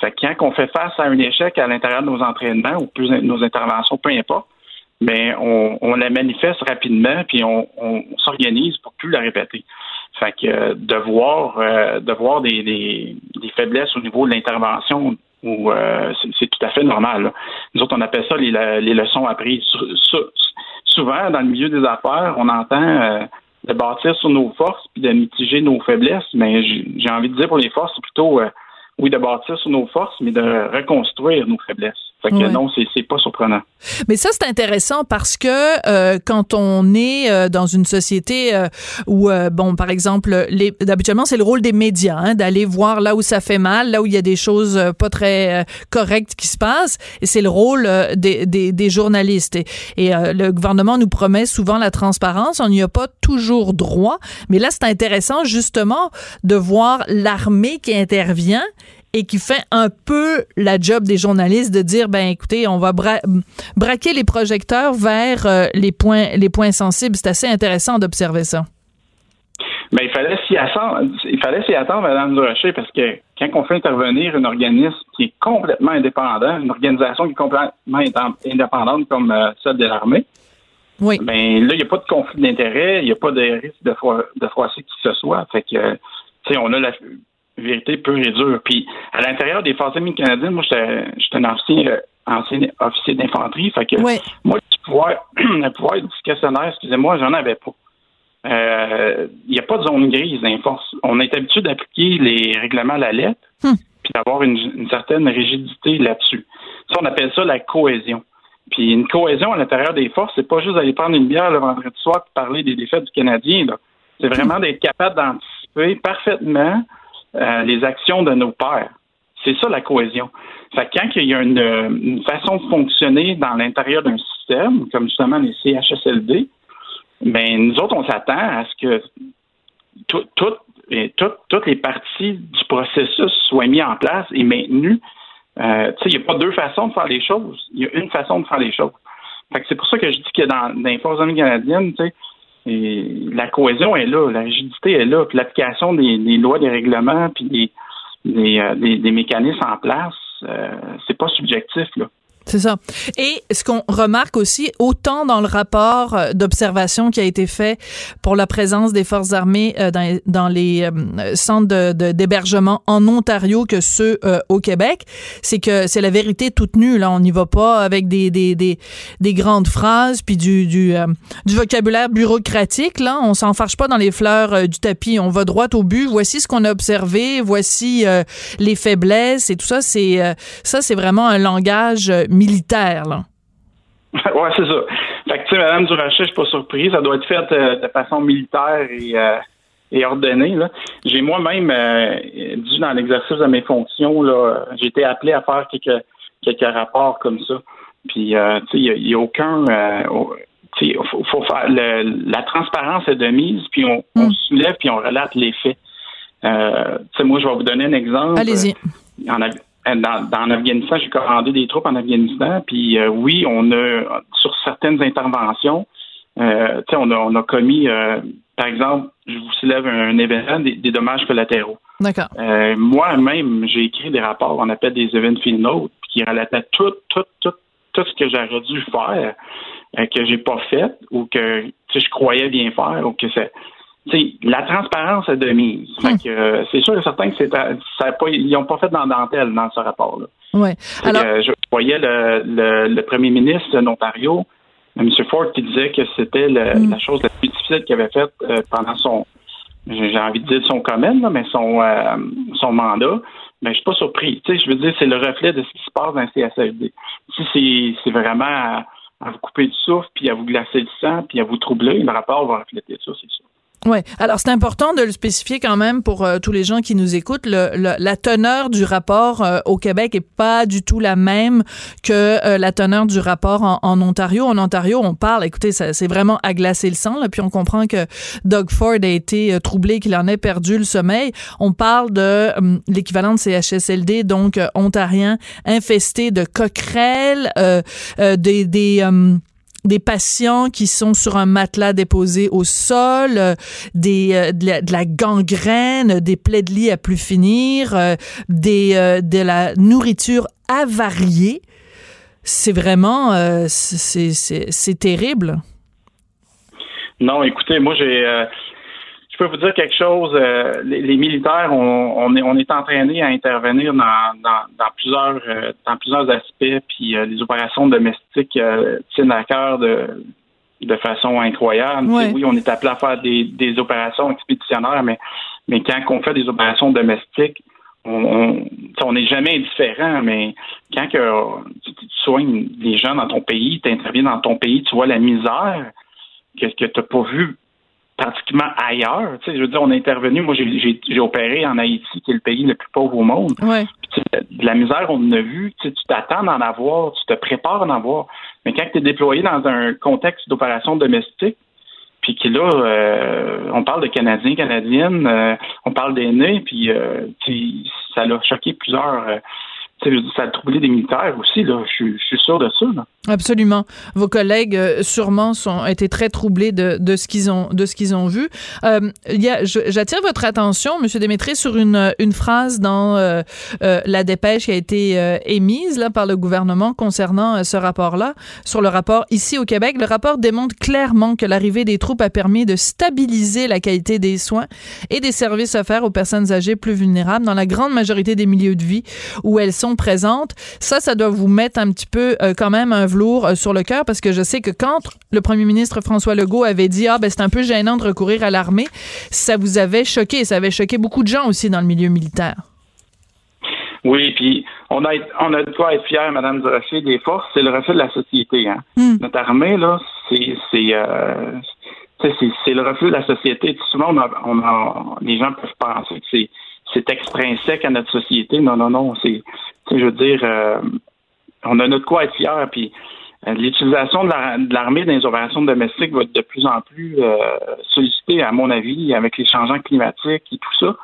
R: Fait que quand on fait face à un échec à l'intérieur de nos entraînements ou plus nos interventions, peu importe, mais on, on la manifeste rapidement puis on, on s'organise pour plus la répéter. Fait que euh, de voir, euh, de voir des, des, faiblesses au niveau de l'intervention, ou euh, c'est tout à fait normal. Nous autres, on appelle ça les, les leçons apprises. souvent, dans le milieu des affaires, on entend de bâtir sur nos forces puis de mitiger nos faiblesses, mais j'ai envie de dire pour les forces, c'est plutôt oui, de bâtir sur nos forces, mais de reconstruire nos faiblesses. Fait que non, c'est pas surprenant.
N: Mais ça, c'est intéressant parce que euh, quand on est euh, dans une société euh, où, bon, par exemple, les, habituellement, c'est le rôle des médias, hein, d'aller voir là où ça fait mal, là où il y a des choses pas très correctes qui se passent, et c'est le rôle des, des, des, journalistes. Et, et le gouvernement nous promet souvent la transparence, on n'y a pas toujours droit, mais là, c'est intéressant justement de voir l'armée qui intervient et qui fait un peu la job des journalistes de dire ben écoutez, on va braquer les projecteurs vers euh, les points les points sensibles. C'est assez intéressant d'observer ça.
R: Ben, il fallait s'y attendre, il fallait s'y attendre, Mme Durocher, parce que quand on fait intervenir un organisme qui est complètement indépendant, une organisation qui est complètement indépendante comme euh, celle de l'armée,
N: oui.
R: ben là, il n'y a pas de conflit d'intérêt, il n'y a pas de risque de, de froisser qui que ce soit. Fait que, tu sais, on a la, vérité pure et dure. Puis à l'intérieur des forces armées canadiennes, moi, j'étais un ancien, euh, ancien officier d'infanterie. Fait que moi, le pouvoir, <clears throat> le pouvoir du questionnaire, excusez-moi, j'en avais pas. Il euh, n'y a pas de zone grise dans les forces. On est habitué d'appliquer les règlements à la lettre,
N: hmm.
R: puis d'avoir une, certaine rigidité là-dessus. Ça, on appelle ça la cohésion. Puis une cohésion à l'intérieur des forces, c'est pas juste d'aller prendre une bière le vendredi soir et parler des défaites du Canadien. C'est vraiment d'être capable d'anticiper parfaitement euh, les actions de nos pères. C'est ça la cohésion. Fait quand il y a une, façon de fonctionner dans l'intérieur d'un système, comme justement les CHSLD, ben nous autres, on s'attend à ce que toutes les parties du processus soient mises en place et maintenues. Euh, il n'y a pas deux façons de faire les choses. Il y a une façon de faire les choses. C'est pour ça que je dis que dans, les forces armées canadiennes, la cohésion est là, la rigidité est là, puis l'application des, lois, des règlements, puis des, euh, des, mécanismes en place, euh, c'est pas subjectif là.
N: C'est ça. Et ce qu'on remarque aussi, autant dans le rapport euh, d'observation qui a été fait pour la présence des forces armées euh, dans, les euh, centres d'hébergement en Ontario que ceux au Québec, c'est que c'est la vérité toute nue. Là, on n'y va pas avec des, des, des, des, grandes phrases puis du, vocabulaire bureaucratique. Là, on s'en fâche pas dans les fleurs du tapis. On va droit au but. Voici ce qu'on a observé. Voici les faiblesses et tout ça. C'est ça, c'est vraiment un langage militaire, là. <laughs>
R: oui, c'est ça. Fait que, tu sais, Mme Durachet, je suis pas surprise. Ça doit être fait euh, de façon militaire et, euh, et ordonnée. J'ai moi-même euh, dit dans l'exercice de mes fonctions, là, j'ai été appelé à faire quelques, quelques rapports comme ça. Puis, tu sais, il n'y a, aucun. il faut, faire la transparence est de mise, puis on, on, mm. soulève, puis on relate les faits. tu sais, moi, je vais vous donner un exemple.
N: Allez-y.
R: En, euh, dans, dans Afghanistan, j'ai commandé des troupes en Afghanistan, puis euh, oui, on a sur certaines interventions, euh, on, a, on a commis, euh, par exemple, je vous soulève un, événement, des, dommages collatéraux.
N: D'accord.
R: Moi-même, j'ai écrit des rapports, on appelle des event field notes, qui relataient tout, tout, tout, tout ce que j'aurais dû faire euh, que j'ai pas fait ou que je croyais bien faire ou que c'est la transparence est de mise. Euh, c'est sûr et certain que c'est ça pas, ils n'ont pas fait dans dentelle dans ce rapport-là.
N: Ouais. Alors...
R: je voyais le, le, premier ministre de l'Ontario, M. Ford, qui disait que c'était hmm. la chose la plus difficile qu'il avait faite euh, pendant son, j'ai envie de dire son commun, mais son, euh, son mandat. Mais je suis pas surpris. Tu sais, je veux dire, c'est le reflet de ce qui se passe dans le CSFD. Si c'est vraiment à, à, vous couper du souffle, puis à vous glacer le sang, puis à vous troubler, le rapport va refléter ça, c'est sûr.
N: Oui. Alors, c'est important de le spécifier quand même pour euh, tous les gens qui nous écoutent. Le, la teneur du rapport euh, au Québec est pas du tout la même que euh, la teneur du rapport en, en, Ontario. En Ontario, on parle, écoutez, c'est vraiment à glacer le sang. Là, puis on comprend que Doug Ford a été troublé, qu'il en ait perdu le sommeil. On parle de hum, l'équivalent de CHSLD, donc ontarien, infesté de coquerelles, des... des hum, des patients qui sont sur un matelas déposé au sol, euh, des, euh, de, la, gangrène, des plaies de lit à plus finir, euh, des, de la nourriture avariée. C'est vraiment, c'est terrible.
R: Non, écoutez, moi j'ai je peux vous dire quelque chose. Euh, les, militaires, on, on, est, on est entraînés à intervenir dans, dans, dans plusieurs euh, dans plusieurs aspects, puis euh, les opérations domestiques tiennent à cœur de, de façon incroyable. Oui, on est appelé à faire des, des opérations expéditionnaires, mais mais quand on fait des opérations domestiques, on n'est jamais indifférent, mais quand que, tu, soignes les gens dans ton pays, tu interviens dans ton pays, tu vois la misère que, que tu n'as pas vu pratiquement ailleurs. Tu sais, je veux dire, on est intervenu. Moi, j'ai opéré en Haïti, qui est le pays le plus pauvre au monde.
N: Ouais.
R: de la misère, on en a vu. Tu t'attends d'en avoir, tu te prépares d'en avoir. Mais quand tu es déployé dans un contexte d'opération domestique, puis que là, euh, on parle de Canadiens, Canadiennes, euh, on parle d'aînés, puis euh, ça l'a choqué plusieurs ça a troublé des militaires aussi, là. Je, suis sûr de ça.
N: Absolument. Vos collègues, euh, sûrement, sont été très troublés de, ce qu'ils ont, de ce qu'ils ont vu. Euh, J'attire votre attention, Monsieur Démétré, sur une, phrase dans euh, la dépêche qui a été émise là, par le gouvernement concernant ce rapport-là, sur le rapport ici au Québec. Le rapport démontre clairement que l'arrivée des troupes a permis de stabiliser la qualité des soins et des services offerts aux personnes âgées plus vulnérables dans la grande majorité des milieux de vie où elles sont présente. Ça, ça doit vous mettre un petit peu euh, quand même un velours euh, sur le cœur parce que je sais que quand le premier ministre François Legault avait dit ah ben c'est un peu gênant de recourir à l'armée, ça vous avait choqué, ça avait choqué beaucoup de gens aussi dans le milieu militaire.
R: Oui, puis on a, on a de quoi être fier, Madame Durocher, des forces, c'est le reflet de la société. Hein. Hmm. Notre armée, là, c'est euh, c'est le reflet de la société. Souvent, on on les gens peuvent penser que c'est c'est extrinsèque à notre société. Non, non, non. C'est, je veux dire, euh, on a notre quoi être fier. Puis euh, l'utilisation de l'armée dans les opérations domestiques va être de plus en plus euh, sollicitée, à mon avis, avec les changements climatiques et tout ça.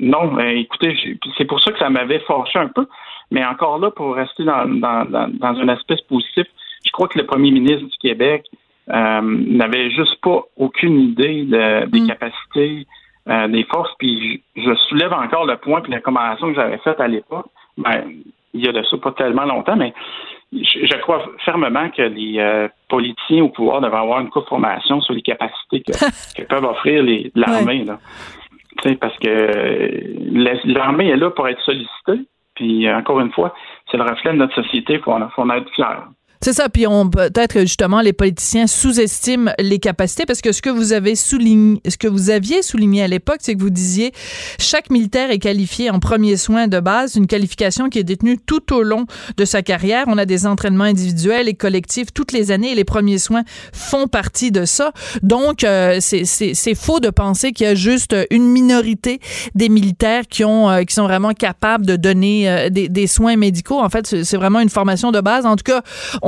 R: non, écoutez, c'est pour ça que ça m'avait forché un peu. Mais encore là, pour rester dans, dans, dans, un aspect positif, je crois que le premier ministre du Québec n'avait juste pas aucune idée des mm. capacités euh, des forces. Puis je, soulève encore le point puis la commendation que j'avais faite à l'époque. Ben, il y a de ça pas tellement longtemps, mais je, crois fermement que les euh, politiciens au pouvoir devraient avoir une formation sur les capacités que, <laughs> peuvent offrir l'armée. Parce que l'armée est là pour être sollicitée. Puis encore une fois, c'est le reflet de notre société. Il faut, faut en être fier.
N: C'est ça. Puis on peut-être justement les politiciens sous-estiment les capacités parce que ce que vous avez souligné, ce que vous aviez souligné à l'époque, c'est que vous disiez chaque militaire est qualifié en premier soin de base, une qualification qui est détenue tout au long de sa carrière. On a des entraînements individuels et collectifs toutes les années et les premiers soins font partie de ça. Donc euh, c'est faux de penser qu'il y a juste une minorité des militaires qui ont euh, qui sont vraiment capables de donner euh, des, des, soins médicaux. En fait, c'est vraiment une formation de base. En tout cas,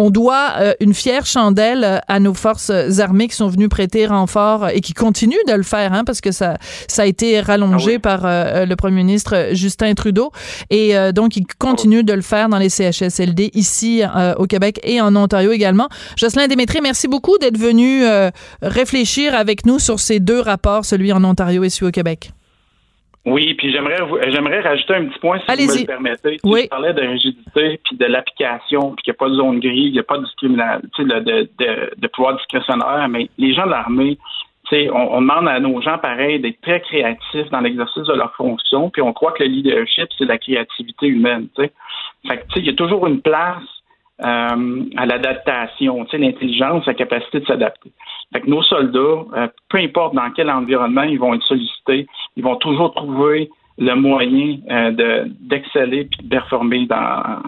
N: on doit euh, une fière chandelle euh, à nos forces armées qui sont venues prêter renfort et qui continuent de le faire, hein, parce que ça, ça a été rallongé ah par euh, le premier ministre Justin Trudeau. Et donc, ils continuent de le faire dans les CHSLD ici au Québec et en Ontario également. Jocelyn Démétré, merci beaucoup d'être venu réfléchir avec nous sur ces deux rapports, celui en Ontario et celui au Québec.
R: Oui, puis j'aimerais j'aimerais rajouter un petit point si vous me le permettez.
N: Oui.
R: Je parlais de rigidité puis de l'application, puis qu'il n'y a pas de zone grise, il n'y a pas de de, de, de, de pouvoir discrétionnaire, mais les gens de l'armée, on, on demande à nos gens, pareil, d'être très créatifs dans l'exercice de leur fonction, puis on croit que le leadership, c'est la créativité humaine. Fait que, il y a toujours une place euh, à l'adaptation, l'intelligence, la capacité de s'adapter. Fait que nos soldats, euh, peu importe dans quel environnement ils vont être sollicités, ils vont toujours trouver le moyen euh, de d'exceller et de performer dans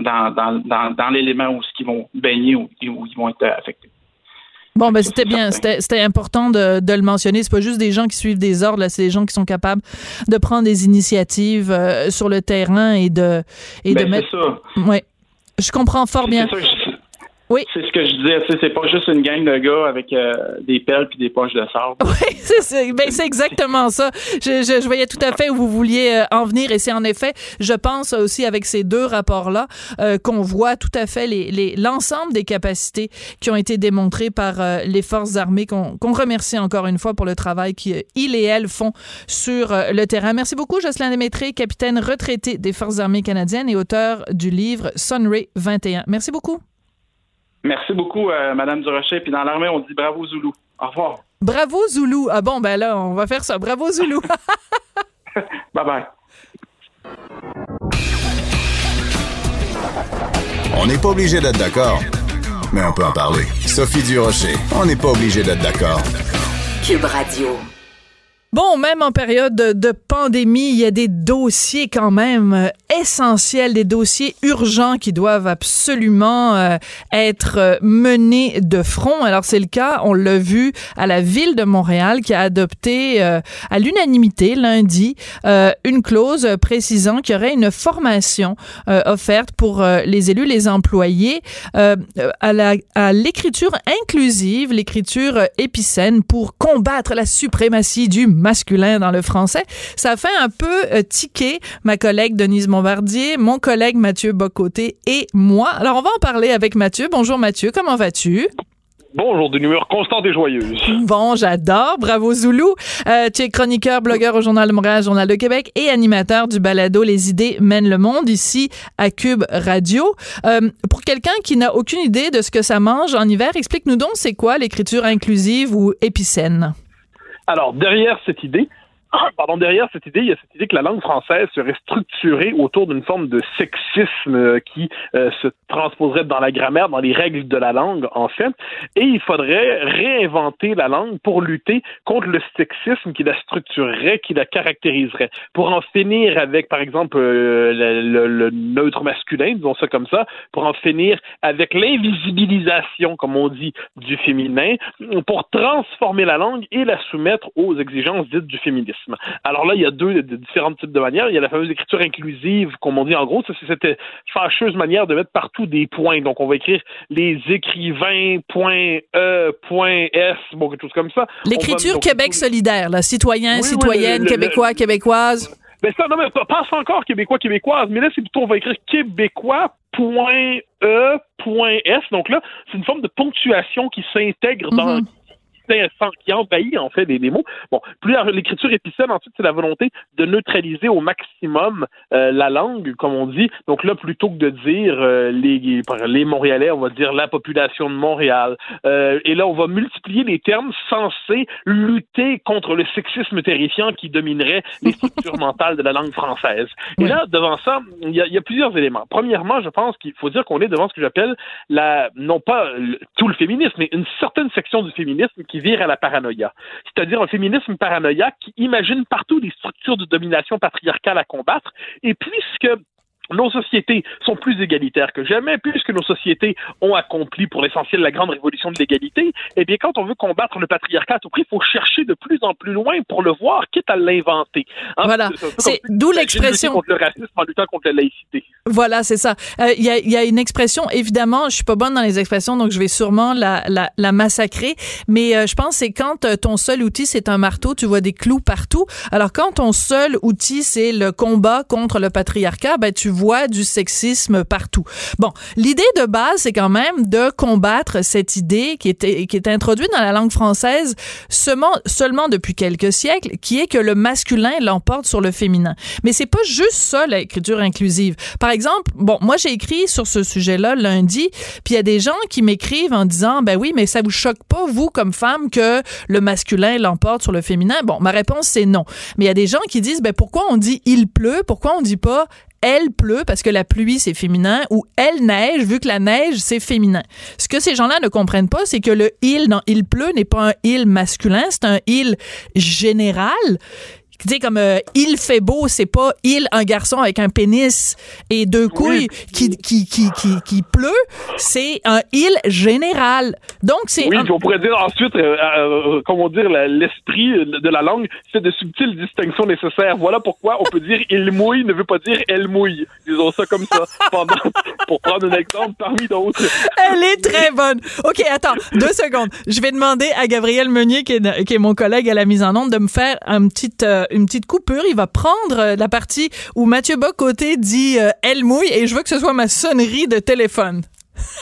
R: dans, dans, dans, dans l'élément où ils vont baigner ou où ils vont être affectés.
N: Bon, ben c'était bien, c'était important de, de, le mentionner. C'est pas juste des gens qui suivent des ordres, c'est des gens qui sont capables de prendre des initiatives sur le terrain et de et
R: ben,
N: de mettre.
R: Ça.
N: Ouais. Je comprends fort bien. Oui.
R: C'est ce que je disais, c'est pas juste une gang de gars avec euh, des pelles puis des poches de sable. <laughs>
N: Oui, c'est ben, exactement ça. Je, je, je, voyais tout à fait où vous vouliez euh, en venir et c'est en effet, je pense aussi avec ces deux rapports-là euh, qu'on voit tout à fait l'ensemble les, des capacités qui ont été démontrées par euh, les forces armées, qu'on remercie encore une fois pour le travail qu'ils et elles font sur le terrain. Merci beaucoup, Jocelyn Démétré, capitaine retraité des forces armées canadiennes et auteur du livre Sunray 21. Merci beaucoup.
R: Merci beaucoup, euh, Madame Durocher. Puis dans l'armée, on dit bravo Zoulou. Au revoir.
N: Bravo Zoulou. Ah bon, ben là, on va faire ça. Bravo Zoulou. <laughs> <laughs>
R: bye bye.
M: On n'est pas obligé d'être d'accord, mais on peut en parler. Sophie Durocher, on n'est pas obligé d'être d'accord.
Q: Cube Radio.
N: Bon, même en période de, pandémie, il y a des dossiers quand même euh, essentiels, des dossiers urgents qui doivent absolument euh, être euh, menés de front. Alors c'est le cas, on l'a vu à la ville de Montréal qui a adopté à l'unanimité lundi une clause précisant qu'il y aurait une formation offerte pour les élus, les employés à l'écriture inclusive, l'écriture épicène pour combattre la suprématie du masculin dans le français. Ça fait un peu euh, tiquer ma collègue Denise Bombardier, mon collègue Mathieu Bocoté et moi. Alors, on va en parler avec Mathieu. Bonjour Mathieu, comment vas-tu?
S: Bonjour, de humeur constante et joyeuse.
N: Bon, j'adore. Bravo Zoulou. Euh, tu es chroniqueur, blogueur au Journal de Montréal, Journal de Québec et animateur du balado Les idées mènent le monde ici à Cube Radio. Euh, pour quelqu'un qui n'a aucune idée de ce que ça mange en hiver, explique-nous donc c'est quoi l'écriture inclusive ou épicène?
S: Alors, derrière cette idée, pardon, derrière cette idée, il y a cette idée que la langue française serait structurée autour d'une forme de sexisme euh, qui euh, se transposerait dans la grammaire, dans les règles de la langue, en fait. Et il faudrait réinventer la langue pour lutter contre le sexisme qui la structurerait, qui la caractériserait. Pour en finir avec, par exemple, euh, le, le, neutre masculin, disons ça comme ça, pour en finir avec l'invisibilisation, comme on dit, du féminin, pour transformer la langue et la soumettre aux exigences dites du féminisme. Alors là, il y a deux différents types de manières. Il y a la fameuse écriture inclusive, comme on dit en gros, c'est cette fâcheuse manière de mettre partout des points. Donc, on va écrire les écrivains, point E, point S, bon, quelque chose comme ça.
N: L'écriture Québec solidaire, là, citoyen, citoyenne, québécois, québécoise.
S: Ben ça, non, mais passe encore québécois, québécoise, mais là, c'est plutôt, on va écrire québécois, point E, point S. Donc là, c'est une forme de ponctuation qui s'intègre dans, mm-hmm qui envahit en fait des, mots. Bon, plus l'écriture épicène, ensuite, c'est la volonté de neutraliser au maximum euh, la langue, comme on dit. Donc là, plutôt que de dire euh, les, les Montréalais, on va dire la population de Montréal. Euh, et là, on va multiplier les termes censés lutter contre le sexisme terrifiant qui dominerait les <laughs> structures mentales de la langue française. Et là, devant ça, il y, y, a plusieurs éléments. Premièrement, je pense qu'il faut dire qu'on est devant ce que j'appelle la, non pas tout le féminisme, mais une certaine section du féminisme qui vire à la paranoïa. C'est-à-dire un féminisme paranoïaque qui imagine partout des structures de domination patriarcale à combattre. Et puisque nos sociétés sont plus égalitaires que jamais, puisque nos sociétés ont accompli pour l'essentiel la grande révolution de l'égalité, eh bien, quand on veut combattre le patriarcat à tout prix, il faut chercher de plus en plus loin pour le voir, quitte à l'inventer.
N: Hein, voilà. C'est d'où l'expression.
S: contre le racisme en luttant contre la laïcité.
N: Voilà, c'est ça. Euh, il y, a, y, a, une expression, évidemment, je suis pas bonne dans les expressions, donc je vais sûrement la, la, la massacrer, mais euh, je pense c'est quand euh, ton seul outil, c'est un marteau, tu vois des clous partout. Alors, quand ton seul outil, c'est le combat contre le patriarcat, ben, tu vois du sexisme partout. Bon, l'idée de base, c'est quand même de combattre cette idée qui est, qui est introduite dans la langue française seulement, seulement depuis quelques siècles, qui est que le masculin l'emporte sur le féminin. Mais c'est pas juste ça, l'écriture inclusive. Par exemple, bon, moi, j'ai écrit sur ce sujet-là lundi, puis il y a des gens qui m'écrivent en disant, ben oui, mais ça vous choque pas, vous, comme femme, que le masculin l'emporte sur le féminin? Bon, ma réponse, c'est non. Mais il y a des gens qui disent, ben pourquoi on dit il pleut? Pourquoi on dit pas elle pleut parce que la pluie c'est féminin ou elle neige vu que la neige c'est féminin. Ce que ces gens-là ne comprennent pas, c'est que le il dans il pleut n'est pas un il masculin, c'est un il général tu sais, comme euh, il fait beau, c'est pas il, un garçon avec un pénis et deux couilles qui, qui, qui, qui, qui pleut, c'est un il général. Donc, c'est.
S: Oui, on pourrait dire ensuite, euh, euh, comment dire, l'esprit de la langue, c'est de subtiles distinctions nécessaires. Voilà pourquoi on peut dire il mouille ne veut pas dire elle mouille. Disons ça comme ça, <laughs> pendant, pour prendre un exemple parmi d'autres.
N: Elle est très bonne. OK, attends, deux secondes. Je vais demander à Gabriel Meunier, qui est, qui est mon collègue à la mise en onde, de me faire un petit une petite coupure. Il va prendre euh, la partie où Mathieu Bocoté dit euh, elle mouille et je veux que ce soit ma sonnerie de téléphone.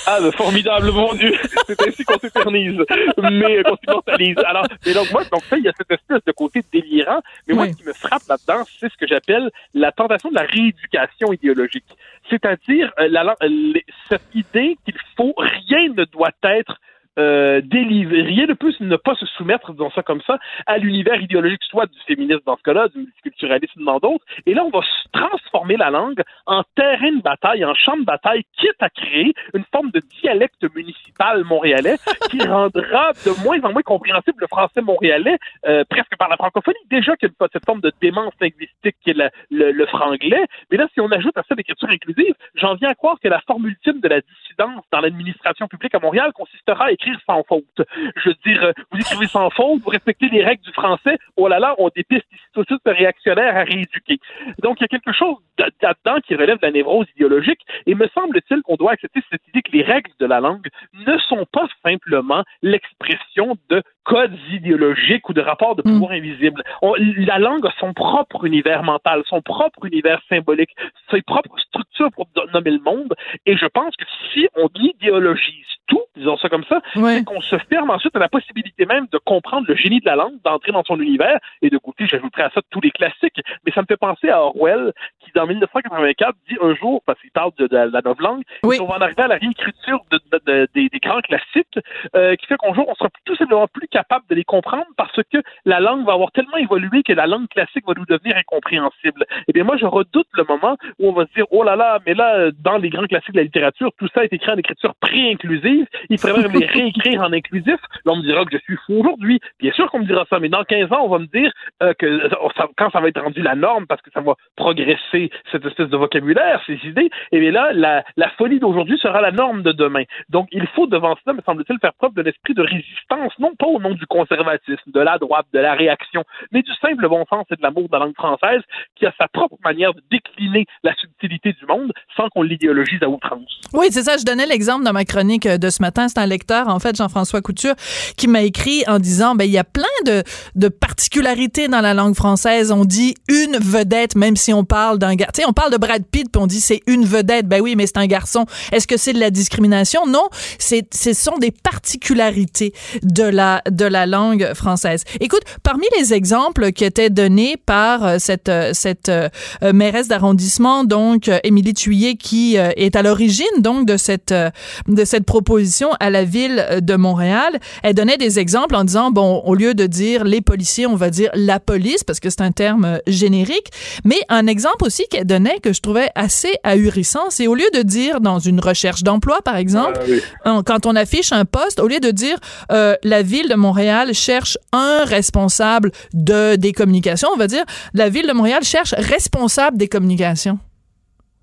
S: Ah, le formidable, mon Dieu! <laughs> C'est ainsi qu'on s'éternise, mais qu'on s'immortalise. Alors, mais donc, moi, donc, ça, il y a cette espèce de côté délirant, mais moi, ce qui me frappe là-dedans, c'est ce que j'appelle la tentation de la rééducation idéologique. C'est-à-dire, euh, cette idée qu'il faut, rien ne doit être euh, délivrer, rien de plus ne pas se soumettre, disons ça comme ça, à l'univers idéologique, soit du féminisme dans ce cas-là, du multiculturalisme dans d'autres. Et là, on va transformer la langue en terrain de bataille, en champ de bataille, quitte à créer une forme de dialecte municipal montréalais <laughs> qui rendra de moins en moins compréhensible le français montréalais, euh, presque par la francophonie. Déjà qu'il y a cette forme de démence linguistique qui est le, le, franglais. Mais là, si on ajoute à ça l'écriture inclusive, j'en viens à croire que la forme ultime de la dissidence dans l'administration publique à Montréal consistera à sans faute. Je veux dire, euh, vous écrivez sans faute, vous respectez les règles du français, oh là là, on dépiste ici tout de suite réactionnaire à rééduquer. Donc, il y a quelque chose là-dedans qui relève de la névrose idéologique, et me semble-t-il qu'on doit accepter cette idée que les règles de la langue ne sont pas simplement l'expression de codes idéologiques ou de rapports de mm. pouvoir invisibles. la langue a son propre univers mental, son propre univers symbolique, ses propres structures pour nommer le monde, et je pense que si on idéologise tout, disons ça comme ça, c'est qu'on se ferme ensuite à la possibilité même de comprendre le génie de la langue, d'entrer dans son univers, et de côté, j'ajouterais à ça tous les classiques, mais ça me fait penser à Orwell, qui dans 1984 dit un jour, parce qu'il parle de, la nouvelle langue, oui. on va en arriver à la réécriture de, des, grands classiques, euh, qui fait qu'un jour, on sera tout simplement plus capable de les comprendre parce que la langue va avoir tellement évolué que la langue classique va nous devenir incompréhensible. Eh bien moi, je redoute le moment où on va se dire, oh là là, mais là, dans les grands classiques de la littérature, tout ça est écrit en écriture pré-inclusive, il faudrait même les réécrire en inclusif. Là, on me dira que je suis fou aujourd'hui. Bien sûr qu'on me dira ça, mais dans 15 ans, on va me dire euh, que quand ça va être rendu la norme, parce que ça va progresser cette espèce de vocabulaire, ces idées, eh bien là, la folie d'aujourd'hui sera la norme de demain. Donc, il faut devant cela, me semble-t-il, faire preuve d'un esprit de résistance, non pas au du conservatisme, de la droite, de la réaction, mais du simple bon sens et de l'amour de la langue française, qui a sa propre manière de décliner la subtilité du monde sans qu'on l'idéologise à outrance.
N: Oui, c'est ça. Je donnais l'exemple dans ma chronique de ce matin. C'est un lecteur, en fait, Jean-François Couture, qui m'a écrit en disant, ben, il y a plein de, de particularités dans la langue française. On dit une vedette, même si on parle d'un gars. Tu sais, on parle de Brad Pitt, puis on dit c'est une vedette. Ben oui, mais c'est un garçon. Est-ce que c'est de la discrimination? Non. Ce sont des particularités de la, de la langue française. Écoute, parmi les exemples qui étaient donnés par euh, cette, euh, cette euh, mairesse d'arrondissement, donc Émilie Thuillier, qui est à l'origine donc de cette, de cette proposition à la ville de Montréal, elle donnait des exemples en disant, bon, au lieu de dire les policiers, on va dire la police, parce que c'est un terme générique, mais un exemple aussi qu'elle donnait que je trouvais assez ahurissant, c'est au lieu de dire dans une recherche d'emploi, par exemple, ah quand on affiche un poste, au lieu de dire la ville de Montréal cherche un responsable de, des communications, on va dire, la ville de Montréal cherche responsable des communications.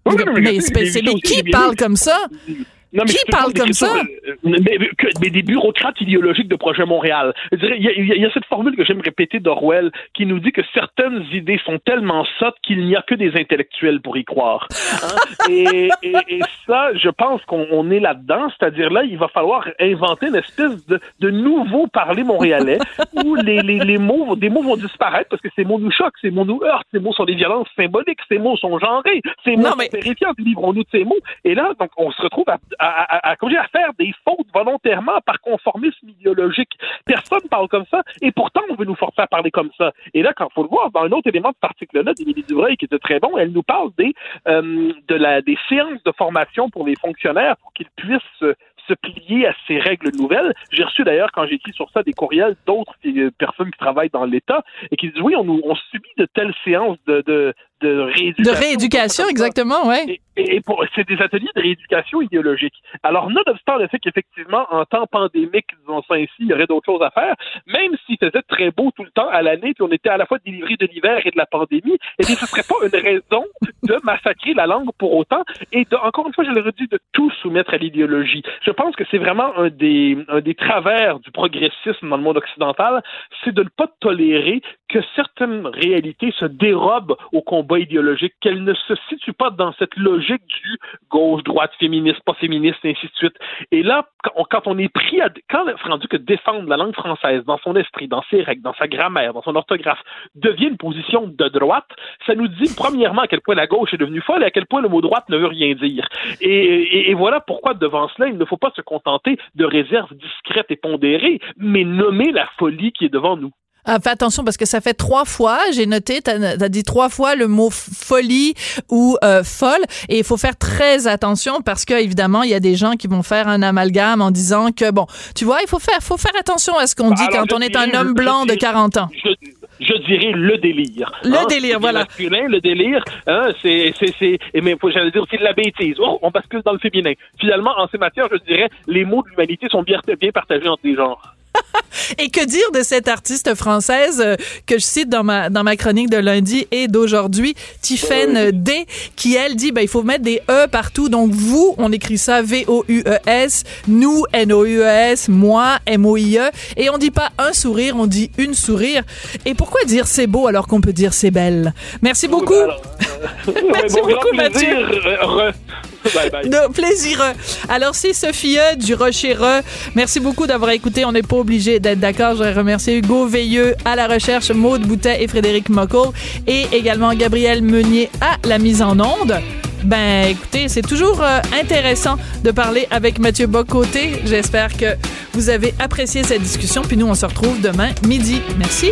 N: mais, c'est qui parle comme ça?
S: Non, mais
N: Qui parle comme ça?
S: mais, mais- mais des bureaucrates idéologiques de Projet Montréal. Il y, y y a cette formule que j'aime répéter d'Orwell qui nous dit que certaines idées sont tellement sottes qu'il n'y a que des intellectuels pour y croire. Hein? <laughs> et, et- et ça, je pense qu'on on est là-dedans. C'est-à-dire là, il va falloir inventer une espèce de, de nouveau parler montréalais <laughs> où les, les, les mots, des mots vont disparaître parce que ces mots nous choquent, ces mots nous heurtent, ces mots sont des violences symboliques, ces mots sont genrés, ces mots sont terrifiants. Délivrons-nous de ces mots. Et là, donc, on se retrouve à, à, à, à, à faire des fautes volontairement par conformisme idéologique. Personne parle comme ça, et pourtant, on veut nous forcer à parler comme ça. Et là, quand faut le voir, dans un autre élément de cet article-là d'Émilie Dubreuil, qui était très bon, elle nous parle des, euh, de la, des séances de formation pour les fonctionnaires pour qu'ils puissent se, se plier à ces règles nouvelles. J'ai reçu d'ailleurs, quand j'ai écrit sur ça, des courriels d'autres euh, personnes qui travaillent dans l'État et qui disent oui, on, on subit de telles séances de, de, de rééducation.
N: De rééducation, exactement, ouais.
S: Et, et pour, c'est des ateliers de rééducation idéologique. Alors, nonobstant le fait qu'effectivement, en temps pandémique, disons ça ainsi, il y aurait d'autres choses à faire, même s'il faisait très beau tout le temps à l'année, puis on était à la fois délivré de l'hiver et de la pandémie, eh bien, ce serait pas une raison de massacrer la langue pour autant et de, encore une fois, je le redis, de tout soumettre à l'idéologie. Je pense que c'est vraiment un des, un des travers du progressisme dans le monde occidental, c'est de ne pas tolérer que certaines réalités se dérobent au combat idéologique, qu'elles ne se situent pas dans cette logique du gauche, droite, féministe, pas féministe, et ainsi de suite. Et là, quand on, est pris à, quand rendu que défendre la langue française dans son esprit, dans ses règles, dans sa grammaire, dans son orthographe, devient une position de droite, ça nous dit premièrement à quel point la gauche est devenue folle et à quel point le mot droite ne veut rien dire. Et voilà pourquoi devant cela, il ne faut pas se contenter de réserves discrètes et pondérées, mais nommer la folie qui est devant nous.
N: Ah, fais attention parce que ça fait trois fois, j'ai noté, t'as as dit trois fois le mot folie ou euh, folle et il faut faire très attention parce que évidemment il y a des gens qui vont faire un amalgame en disant que bon, tu vois, il faut faire, faut faire attention à ce qu'on dit
S: Alors,
N: quand on est
S: dirais-
N: un homme blanc de
S: dirais-
N: 40 ans.
S: Je, je dirais le délire.
N: Le
S: Hein,
N: délire,
S: c'est
N: voilà.
S: masculin, le délire, hein, c'est, c'est, mais j'allais dire aussi de la bêtise. Oh, on bascule dans le féminin. Finalement, en ces matières, je dirais, les mots de l'humanité sont bien, bien partagés entre les genres. <laughs>
N: Et que dire de cette artiste française euh, que je cite dans ma, dans ma chronique de lundi et d'aujourd'hui, Tiffaine D, qui elle dit, ben, il faut mettre des E partout. Donc vous, on écrit ça V-O-U-E-S, nous, N-O-U-E-S, moi, M-O-I-E. Et on dit pas un sourire, on dit une sourire. Et pourquoi dire c'est beau alors qu'on peut dire c'est belle? Merci beaucoup. <laughs> Merci
S: bon, grand
N: beaucoup, Mathieu. <laughs>
S: Bye bye.
N: De plaisir. Alors, c'est Sophie du Rocher-Re. Merci beaucoup d'avoir écouté. On n'est pas obligé d'être d'accord. Je remercier Hugo Veilleux à la recherche, Maude Boutet et Frédéric Mocco, et également Gabriel Meunier à la mise en onde. Ben, écoutez, c'est toujours euh, intéressant de parler avec Mathieu Bocoté. J'espère que vous avez apprécié cette discussion. Puis nous, on se retrouve demain midi. Merci.